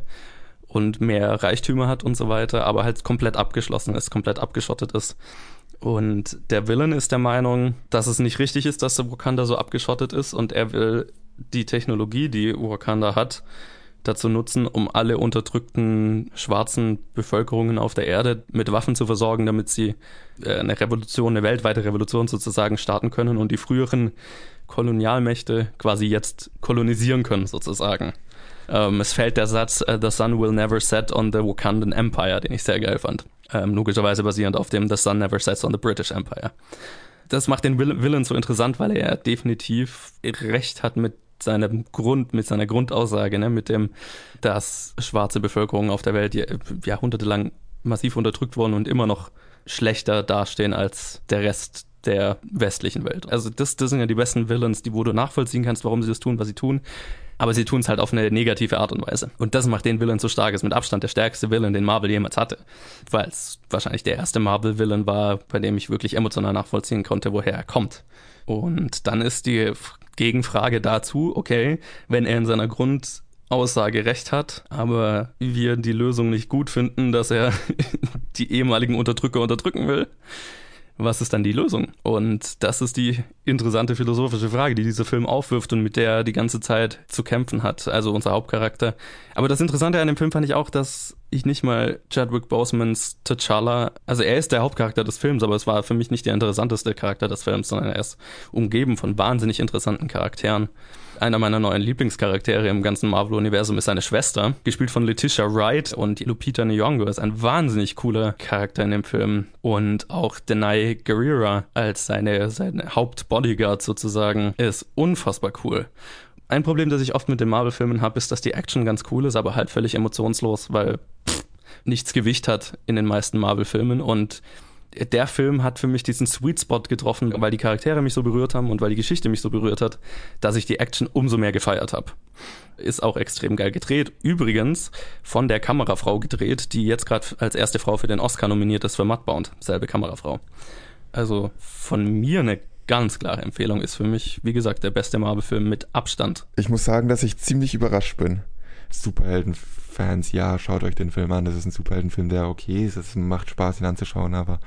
und mehr Reichtümer hat und so weiter, aber halt komplett abgeschlossen ist, komplett abgeschottet ist. Und der Villain ist der Meinung, dass es nicht richtig ist, dass der Wakanda so abgeschottet ist und er will die Technologie, die Wakanda hat, dazu nutzen, um alle unterdrückten schwarzen Bevölkerungen auf der Erde mit Waffen zu versorgen, damit sie äh, eine Revolution, eine weltweite Revolution sozusagen starten können und die früheren Kolonialmächte quasi jetzt kolonisieren können sozusagen. Ähm, es fällt der Satz The sun will never set on the Wakandan Empire, den ich sehr geil fand. Ähm, logischerweise basierend auf dem The sun never sets on the British Empire. Das macht den Villain so interessant, weil er definitiv recht hat mit seinem Grund, mit seiner Grundaussage, ne, mit dem, dass schwarze Bevölkerung auf der Welt jahrhundertelang massiv unterdrückt wurden und immer noch schlechter dastehen als der Rest der westlichen Welt. Also das, das sind ja die besten Villains, die wo du nachvollziehen kannst, warum sie das tun, was sie tun. Aber sie tun es halt auf eine negative Art und Weise. Und das macht den Villain so stark. Ist mit Abstand der stärkste Villain, den Marvel jemals hatte. Weil es wahrscheinlich der erste Marvel-Villain war, bei dem ich wirklich emotional nachvollziehen konnte, woher er kommt. Und dann ist die Gegenfrage dazu, okay, wenn er in seiner Grundaussage recht hat, aber wir die Lösung nicht gut finden, dass er die ehemaligen Unterdrücker unterdrücken will, was ist dann die Lösung? Und das ist die interessante philosophische Frage, die dieser Film aufwirft und mit der er die ganze Zeit zu kämpfen hat, also unser Hauptcharakter. Aber das Interessante an dem Film fand ich auch, dass ich nicht mal Chadwick Bosemans T'Challa, also er ist der Hauptcharakter des Films, aber es war für mich nicht der interessanteste Charakter des Films, sondern er ist umgeben von wahnsinnig interessanten Charakteren. Einer meiner neuen Lieblingscharaktere im ganzen Marvel-Universum ist seine Schwester, gespielt von Letitia Wright und Lupita Nyong'o ist ein wahnsinnig cooler Charakter in dem Film und auch Denai Guerrera als seine, seine Hauptbodyguard sozusagen ist unfassbar cool. Ein Problem, das ich oft mit den Marvel-Filmen habe, ist, dass die Action ganz cool ist, aber halt völlig emotionslos, weil pff, nichts Gewicht hat in den meisten Marvel-Filmen und der Film hat für mich diesen Sweet Spot getroffen, weil die Charaktere mich so berührt haben und weil die Geschichte mich so berührt hat, dass ich die Action umso mehr gefeiert habe. Ist auch extrem geil gedreht. Übrigens von der Kamerafrau gedreht, die jetzt gerade als erste Frau für den Oscar nominiert ist für Mudbound. Selbe Kamerafrau. Also von mir eine ganz klare Empfehlung. Ist für mich, wie gesagt, der beste Marvel-Film mit Abstand. Ich muss sagen, dass ich ziemlich überrascht bin. Superhelden-Fans, ja, schaut euch den Film an. Das ist ein Superheldenfilm, der okay ist. Es macht Spaß, ihn anzuschauen, aber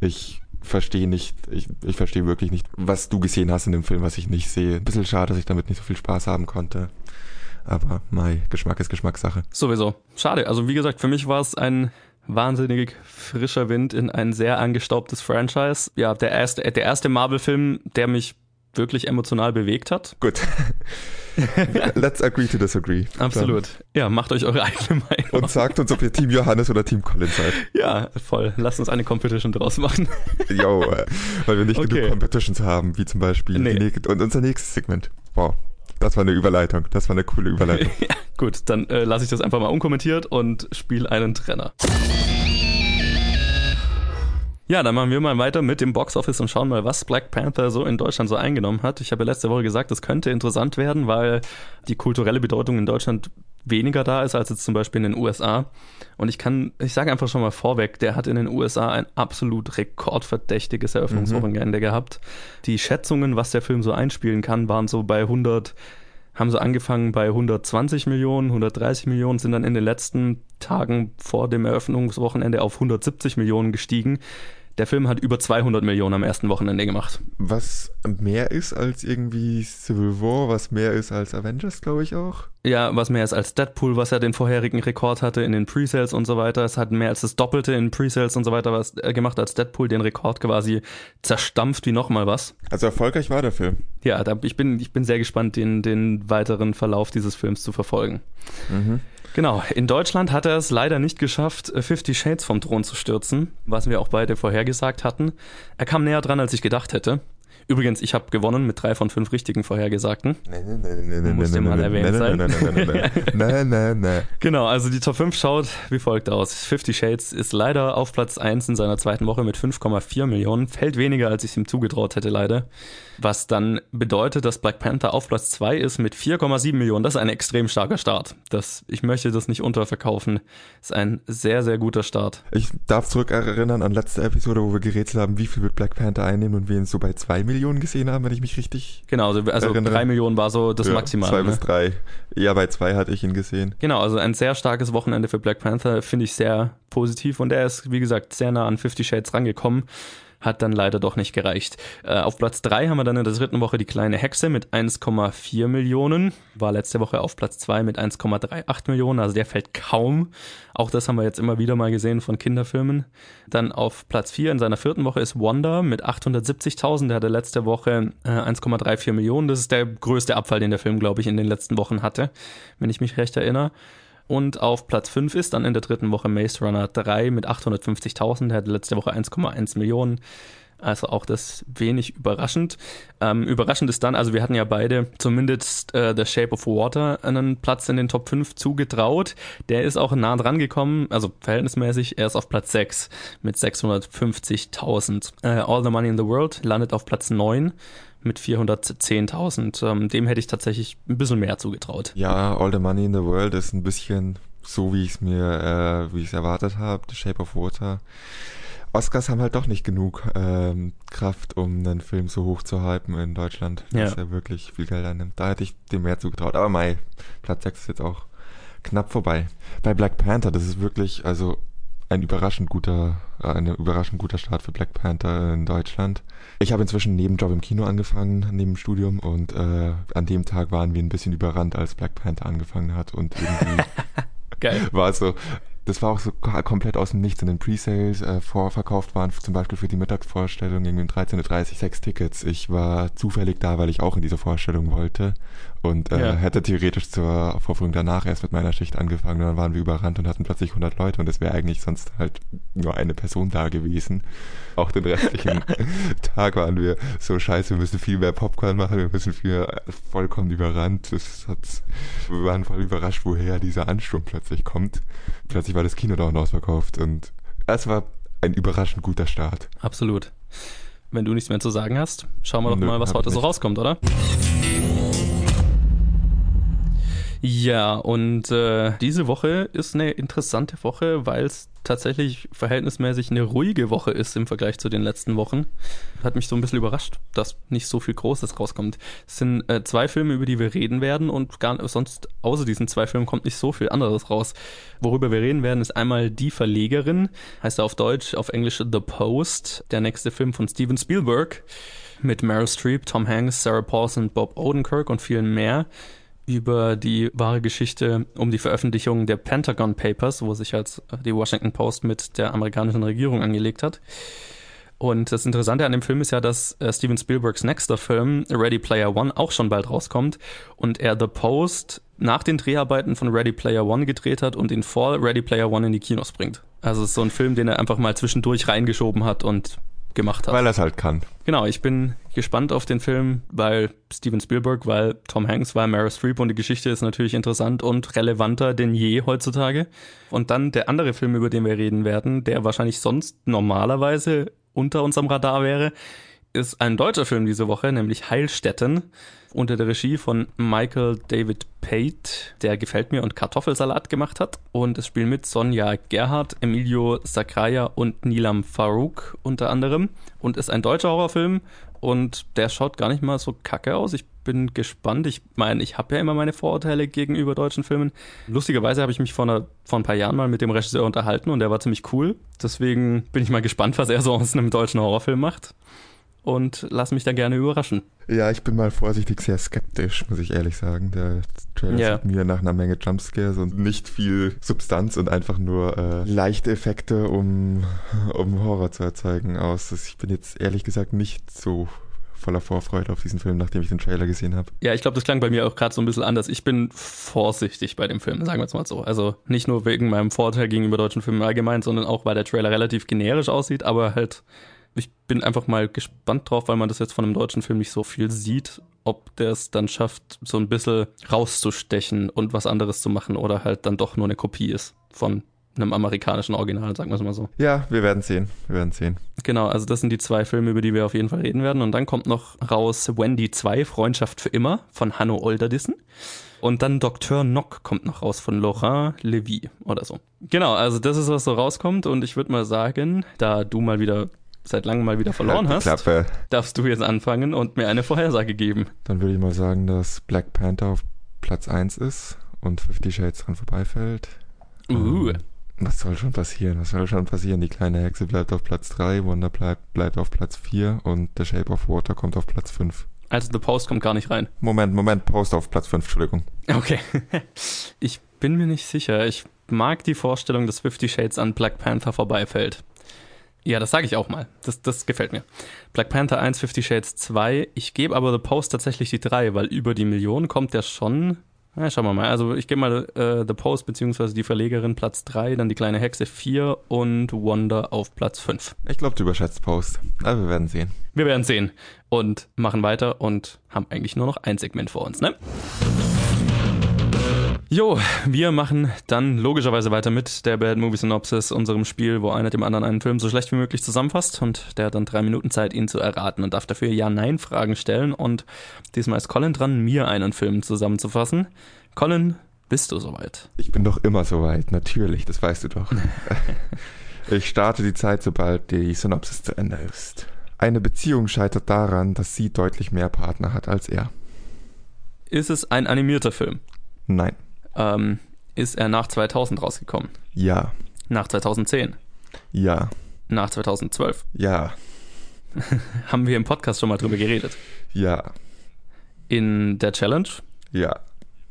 ich verstehe nicht, ich, ich verstehe wirklich nicht, was du gesehen hast in dem Film, was ich nicht sehe. Ein bisschen schade, dass ich damit nicht so viel Spaß haben konnte. Aber mein Geschmack ist Geschmackssache. Sowieso. Schade. Also wie gesagt, für mich war es ein wahnsinnig frischer Wind in ein sehr angestaubtes Franchise. Ja, der erste, der erste Marvel-Film, der mich wirklich emotional bewegt hat. Gut. Let's agree to disagree. Absolut. Ja, macht euch eure eigene Meinung. Und sagt uns, ob ihr Team Johannes oder Team Colin seid. Ja, voll. Lasst uns eine Competition draus machen. Jo, äh, weil wir nicht okay. genug Competitions haben, wie zum Beispiel nee. die, und unser nächstes Segment. Wow. Das war eine Überleitung. Das war eine coole Überleitung. ja, gut, dann äh, lasse ich das einfach mal unkommentiert und spiele einen Trenner. Ja, dann machen wir mal weiter mit dem Boxoffice und schauen mal, was Black Panther so in Deutschland so eingenommen hat. Ich habe ja letzte Woche gesagt, es könnte interessant werden, weil die kulturelle Bedeutung in Deutschland weniger da ist als jetzt zum Beispiel in den USA. Und ich kann, ich sage einfach schon mal vorweg, der hat in den USA ein absolut rekordverdächtiges Eröffnungswochenende mhm. gehabt. Die Schätzungen, was der Film so einspielen kann, waren so bei 100 haben sie angefangen bei 120 Millionen, 130 Millionen, sind dann in den letzten Tagen vor dem Eröffnungswochenende auf 170 Millionen gestiegen. Der Film hat über 200 Millionen am ersten Wochenende gemacht. Was mehr ist als irgendwie Civil War, was mehr ist als Avengers, glaube ich auch. Ja, was mehr ist als Deadpool, was ja den vorherigen Rekord hatte in den Presales und so weiter. Es hat mehr als das Doppelte in Presales und so weiter was äh, gemacht als Deadpool, den Rekord quasi zerstampft wie nochmal was. Also erfolgreich war der Film. Ja, da, ich, bin, ich bin sehr gespannt, den, den weiteren Verlauf dieses Films zu verfolgen. Mhm. Genau, in Deutschland hat er es leider nicht geschafft, Fifty Shades vom Thron zu stürzen, was wir auch beide vorhergesagt hatten. Er kam näher dran, als ich gedacht hätte. Übrigens, ich habe gewonnen mit drei von fünf richtigen Vorhergesagten. Nein, nein, nein, nein, nein, Muss dir mal erwähnt sein. Nein, nein, nein, nein, nein, nein. Genau, also die Top 5 schaut wie folgt aus. Fifty Shades ist leider auf Platz 1 in seiner zweiten Woche mit 5,4 Millionen. Fällt weniger, als ich ihm zugetraut hätte, leider. Was dann bedeutet, dass Black Panther auf Platz 2 ist mit 4,7 Millionen. Das ist ein extrem starker Start. Das, ich möchte das nicht unterverkaufen. Das ist ein sehr, sehr guter Start. Ich darf zurückerinnern an letzte Episode, wo wir gerätselt haben, wie viel wird Black Panther einnehmen und wir ihn so bei 2 Millionen gesehen haben, wenn ich mich richtig. Genau, also, also drei Millionen war so das ja, Maximal. Zwei ne? bis drei. Ja, bei zwei hatte ich ihn gesehen. Genau, also ein sehr starkes Wochenende für Black Panther finde ich sehr positiv und er ist, wie gesagt, sehr nah an Fifty Shades rangekommen hat dann leider doch nicht gereicht. Äh, auf Platz 3 haben wir dann in der dritten Woche die kleine Hexe mit 1,4 Millionen. War letzte Woche auf Platz 2 mit 1,38 Millionen, also der fällt kaum. Auch das haben wir jetzt immer wieder mal gesehen von Kinderfilmen. Dann auf Platz 4 in seiner vierten Woche ist Wonder mit 870.000. Der hatte letzte Woche äh, 1,34 Millionen. Das ist der größte Abfall, den der Film, glaube ich, in den letzten Wochen hatte, wenn ich mich recht erinnere. Und auf Platz 5 ist dann in der dritten Woche Maze Runner 3 mit 850.000. Der hatte letzte Woche 1,1 Millionen. Also auch das wenig überraschend. Ähm, überraschend ist dann, also wir hatten ja beide zumindest äh, The Shape of Water einen Platz in den Top 5 zugetraut. Der ist auch nah dran gekommen, also verhältnismäßig, er ist auf Platz 6 mit 650.000. Äh, All the Money in the World landet auf Platz 9 mit 410.000. Ähm, dem hätte ich tatsächlich ein bisschen mehr zugetraut. Ja, All the Money in the World ist ein bisschen so, wie ich es mir, äh, wie ich es erwartet habe. The Shape of Water. Oscars haben halt doch nicht genug ähm, Kraft, um einen Film so hoch zu hypen in Deutschland, ja. dass er wirklich viel Geld annimmt. Da hätte ich dem mehr zugetraut. Aber Mai, Platz 6 ist jetzt auch knapp vorbei. Bei Black Panther, das ist wirklich, also ein überraschend guter, äh, ein überraschend guter Start für Black Panther in Deutschland. Ich habe inzwischen neben Job im Kino angefangen, neben dem Studium und äh, an dem Tag waren wir ein bisschen überrannt, als Black Panther angefangen hat und irgendwie war so, das war auch so komplett aus dem Nichts in den Presales äh, vorverkauft waren, zum Beispiel für die Mittagsvorstellung irgendwie um 13.30 Uhr sechs Tickets. Ich war zufällig da, weil ich auch in diese Vorstellung wollte und äh, ja. hätte theoretisch zur Vorführung danach erst mit meiner Schicht angefangen. Dann waren wir überrannt und hatten plötzlich 100 Leute und es wäre eigentlich sonst halt nur eine Person da gewesen. Auch den restlichen Tag waren wir so scheiße, wir müssen viel mehr Popcorn machen, wir müssen viel vollkommen überrannt. Das hat, wir waren voll überrascht, woher dieser Ansturm plötzlich kommt. Plötzlich war das Kino dauernd ausverkauft und es war ein überraschend guter Start. Absolut. Wenn du nichts mehr zu sagen hast, schauen wir doch Nö, mal, was heute so rauskommt, oder? Ja, und äh, diese Woche ist eine interessante Woche, weil es tatsächlich verhältnismäßig eine ruhige Woche ist im Vergleich zu den letzten Wochen. Hat mich so ein bisschen überrascht, dass nicht so viel Großes rauskommt. Es sind äh, zwei Filme, über die wir reden werden und gar sonst außer diesen zwei Filmen kommt nicht so viel anderes raus. Worüber wir reden werden, ist einmal Die Verlegerin, heißt er auf Deutsch, auf Englisch The Post, der nächste Film von Steven Spielberg mit Meryl Streep, Tom Hanks, Sarah Paulson, Bob Odenkirk und vielen mehr über die wahre Geschichte um die Veröffentlichung der Pentagon Papers, wo sich als äh, die Washington Post mit der amerikanischen Regierung angelegt hat. Und das Interessante an dem Film ist ja, dass äh, Steven Spielbergs nächster Film, Ready Player One, auch schon bald rauskommt und er The Post nach den Dreharbeiten von Ready Player One gedreht hat und ihn vor Ready Player One in die Kinos bringt. Also es ist so ein Film, den er einfach mal zwischendurch reingeschoben hat und gemacht hat. Weil er es halt kann. Genau, ich bin gespannt auf den Film, weil Steven Spielberg, weil Tom Hanks, weil Meryl Streep und die Geschichte ist natürlich interessant und relevanter denn je heutzutage. Und dann der andere Film, über den wir reden werden, der wahrscheinlich sonst normalerweise unter unserem Radar wäre, ist ein deutscher Film diese Woche, nämlich Heilstätten unter der Regie von Michael David Pate, der gefällt mir und Kartoffelsalat gemacht hat. Und es spielen mit Sonja Gerhardt, Emilio Sakraya und Nilam Farouk unter anderem. Und ist ein deutscher Horrorfilm und der schaut gar nicht mal so kacke aus. Ich bin gespannt. Ich meine, ich habe ja immer meine Vorurteile gegenüber deutschen Filmen. Lustigerweise habe ich mich vor, einer, vor ein paar Jahren mal mit dem Regisseur unterhalten und der war ziemlich cool. Deswegen bin ich mal gespannt, was er so aus einem deutschen Horrorfilm macht und lass mich da gerne überraschen. Ja, ich bin mal vorsichtig sehr skeptisch, muss ich ehrlich sagen. Der Trailer yeah. sieht mir nach einer Menge Jumpscares und nicht viel Substanz und einfach nur äh, leichte Effekte, um, um Horror zu erzeugen aus. Ich bin jetzt ehrlich gesagt nicht so voller Vorfreude auf diesen Film, nachdem ich den Trailer gesehen habe. Ja, ich glaube, das klang bei mir auch gerade so ein bisschen anders. Ich bin vorsichtig bei dem Film, sagen wir es mal so. Also nicht nur wegen meinem Vorteil gegenüber deutschen Filmen allgemein, sondern auch, weil der Trailer relativ generisch aussieht, aber halt ich bin einfach mal gespannt drauf, weil man das jetzt von einem deutschen Film nicht so viel sieht, ob der es dann schafft, so ein bisschen rauszustechen und was anderes zu machen oder halt dann doch nur eine Kopie ist von einem amerikanischen Original, sagen wir es mal so. Ja, wir werden sehen. Wir werden sehen. Genau, also das sind die zwei Filme, über die wir auf jeden Fall reden werden. Und dann kommt noch raus Wendy 2, Freundschaft für immer von Hanno Olderdissen. Und dann Dr. Nock kommt noch raus von Laurent Levy oder so. Genau, also das ist, was so rauskommt. Und ich würde mal sagen, da du mal wieder seit langem mal wieder verloren hast, Klappe. darfst du jetzt anfangen und mir eine Vorhersage geben. Dann würde ich mal sagen, dass Black Panther auf Platz 1 ist und Fifty Shades dran vorbeifällt. Uh. Ähm, was soll schon passieren? Was soll schon passieren? Die kleine Hexe bleibt auf Platz 3, Wonder bleibt, bleibt auf Platz 4 und The Shape of Water kommt auf Platz 5. Also The Post kommt gar nicht rein. Moment, Moment, Post auf Platz 5, Entschuldigung. Okay. ich bin mir nicht sicher. Ich mag die Vorstellung, dass Fifty Shades an Black Panther vorbeifällt. Ja, das sage ich auch mal. Das, das gefällt mir. Black Panther 1, Fifty Shades 2. Ich gebe aber The Post tatsächlich die 3, weil über die Million kommt der schon. Na, schauen wir mal. Also ich gebe mal äh, The Post bzw. die Verlegerin Platz 3, dann die kleine Hexe 4 und Wonder auf Platz 5. Ich glaube, du überschätzt Post. Aber wir werden sehen. Wir werden sehen. Und machen weiter und haben eigentlich nur noch ein Segment vor uns, ne? Jo, wir machen dann logischerweise weiter mit der Bad Movie Synopsis, unserem Spiel, wo einer dem anderen einen Film so schlecht wie möglich zusammenfasst und der hat dann drei Minuten Zeit, ihn zu erraten und darf dafür Ja-Nein-Fragen stellen und diesmal ist Colin dran, mir einen Film zusammenzufassen. Colin, bist du soweit? Ich bin doch immer soweit, natürlich, das weißt du doch. ich starte die Zeit, sobald die Synopsis zu Ende ist. Eine Beziehung scheitert daran, dass sie deutlich mehr Partner hat als er. Ist es ein animierter Film? Nein. Ähm, ist er nach 2000 rausgekommen? Ja. Nach 2010? Ja. Nach 2012? Ja. Haben wir im Podcast schon mal drüber geredet? Ja. In der Challenge? Ja.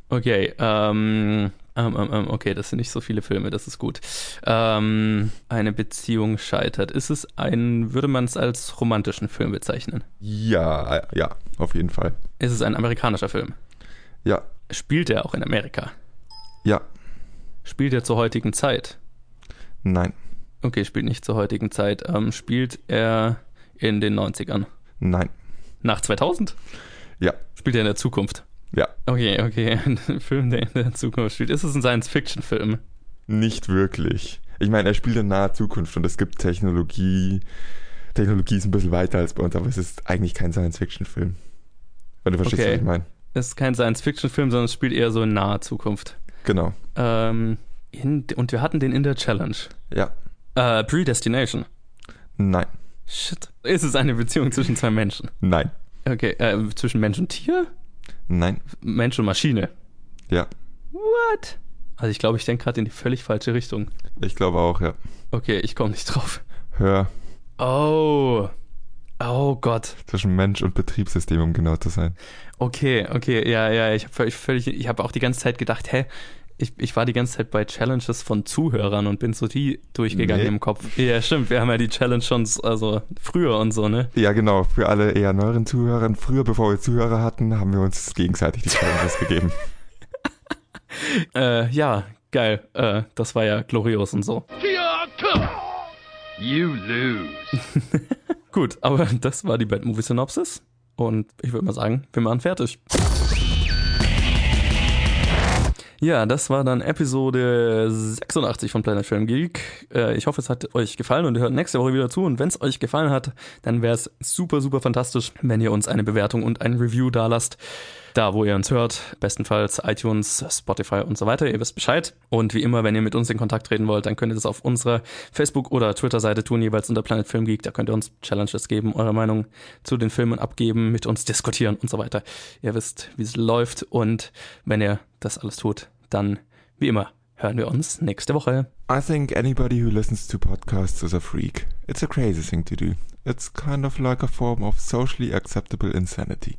Okay, ähm, ähm, ähm, ähm okay, das sind nicht so viele Filme, das ist gut. Ähm, eine Beziehung scheitert. Ist es ein, würde man es als romantischen Film bezeichnen? Ja, ja, auf jeden Fall. Ist es ein amerikanischer Film? Ja. Spielt er auch in Amerika? Ja. Spielt er zur heutigen Zeit? Nein. Okay, spielt nicht zur heutigen Zeit. Ähm, spielt er in den 90ern? Nein. Nach 2000? Ja. Spielt er in der Zukunft? Ja. Okay, okay. Ein Film, der in der Zukunft spielt. Ist es ein Science-Fiction-Film? Nicht wirklich. Ich meine, er spielt in naher Zukunft und es gibt Technologie. Technologie ist ein bisschen weiter als bei uns, aber es ist eigentlich kein Science-Fiction-Film. Wenn du verstehst, okay. was ich meine. Es ist kein Science-Fiction-Film, sondern es spielt eher so in naher Zukunft. Genau. Ähm, in, und wir hatten den in der Challenge. Ja. Äh, Predestination. Nein. Shit. Ist es eine Beziehung zwischen zwei Menschen? Nein. Okay, äh, zwischen Mensch und Tier? Nein. Mensch und Maschine? Ja. What? Also ich glaube, ich denke gerade in die völlig falsche Richtung. Ich glaube auch, ja. Okay, ich komme nicht drauf. Hör. Oh. Oh Gott. Zwischen Mensch und Betriebssystem, um genau zu sein. Okay, okay, ja, ja, ich habe völlig, völlig, ich habe auch die ganze Zeit gedacht, hä, ich, ich war die ganze Zeit bei Challenges von Zuhörern und bin so die durchgegangen nee. im Kopf. Ja, stimmt, wir haben ja die Challenge schon also früher und so, ne? Ja, genau, für alle eher neueren Zuhörer. Früher, bevor wir Zuhörer hatten, haben wir uns gegenseitig die Challenges gegeben. Äh, ja, geil. Äh, das war ja glorios und so. You lose. Gut, aber das war die Bad Movie Synopsis. Und ich würde mal sagen, wir machen fertig. Ja, das war dann Episode 86 von Planet Film Geek. Äh, ich hoffe, es hat euch gefallen und ihr hört nächste Woche wieder zu. Und wenn es euch gefallen hat, dann wäre es super, super fantastisch, wenn ihr uns eine Bewertung und ein Review da lasst da, wo ihr uns hört. Bestenfalls iTunes, Spotify und so weiter. Ihr wisst Bescheid. Und wie immer, wenn ihr mit uns in Kontakt treten wollt, dann könnt ihr das auf unserer Facebook- oder Twitter-Seite tun, jeweils unter Planet Film Geek. Da könnt ihr uns Challenges geben, eure Meinung zu den Filmen abgeben, mit uns diskutieren und so weiter. Ihr wisst, wie es läuft. Und wenn ihr das alles tut, dann, wie immer, hören wir uns nächste Woche. I think anybody who listens to podcasts is a freak. It's a crazy thing to do. It's kind of like a form of socially acceptable insanity.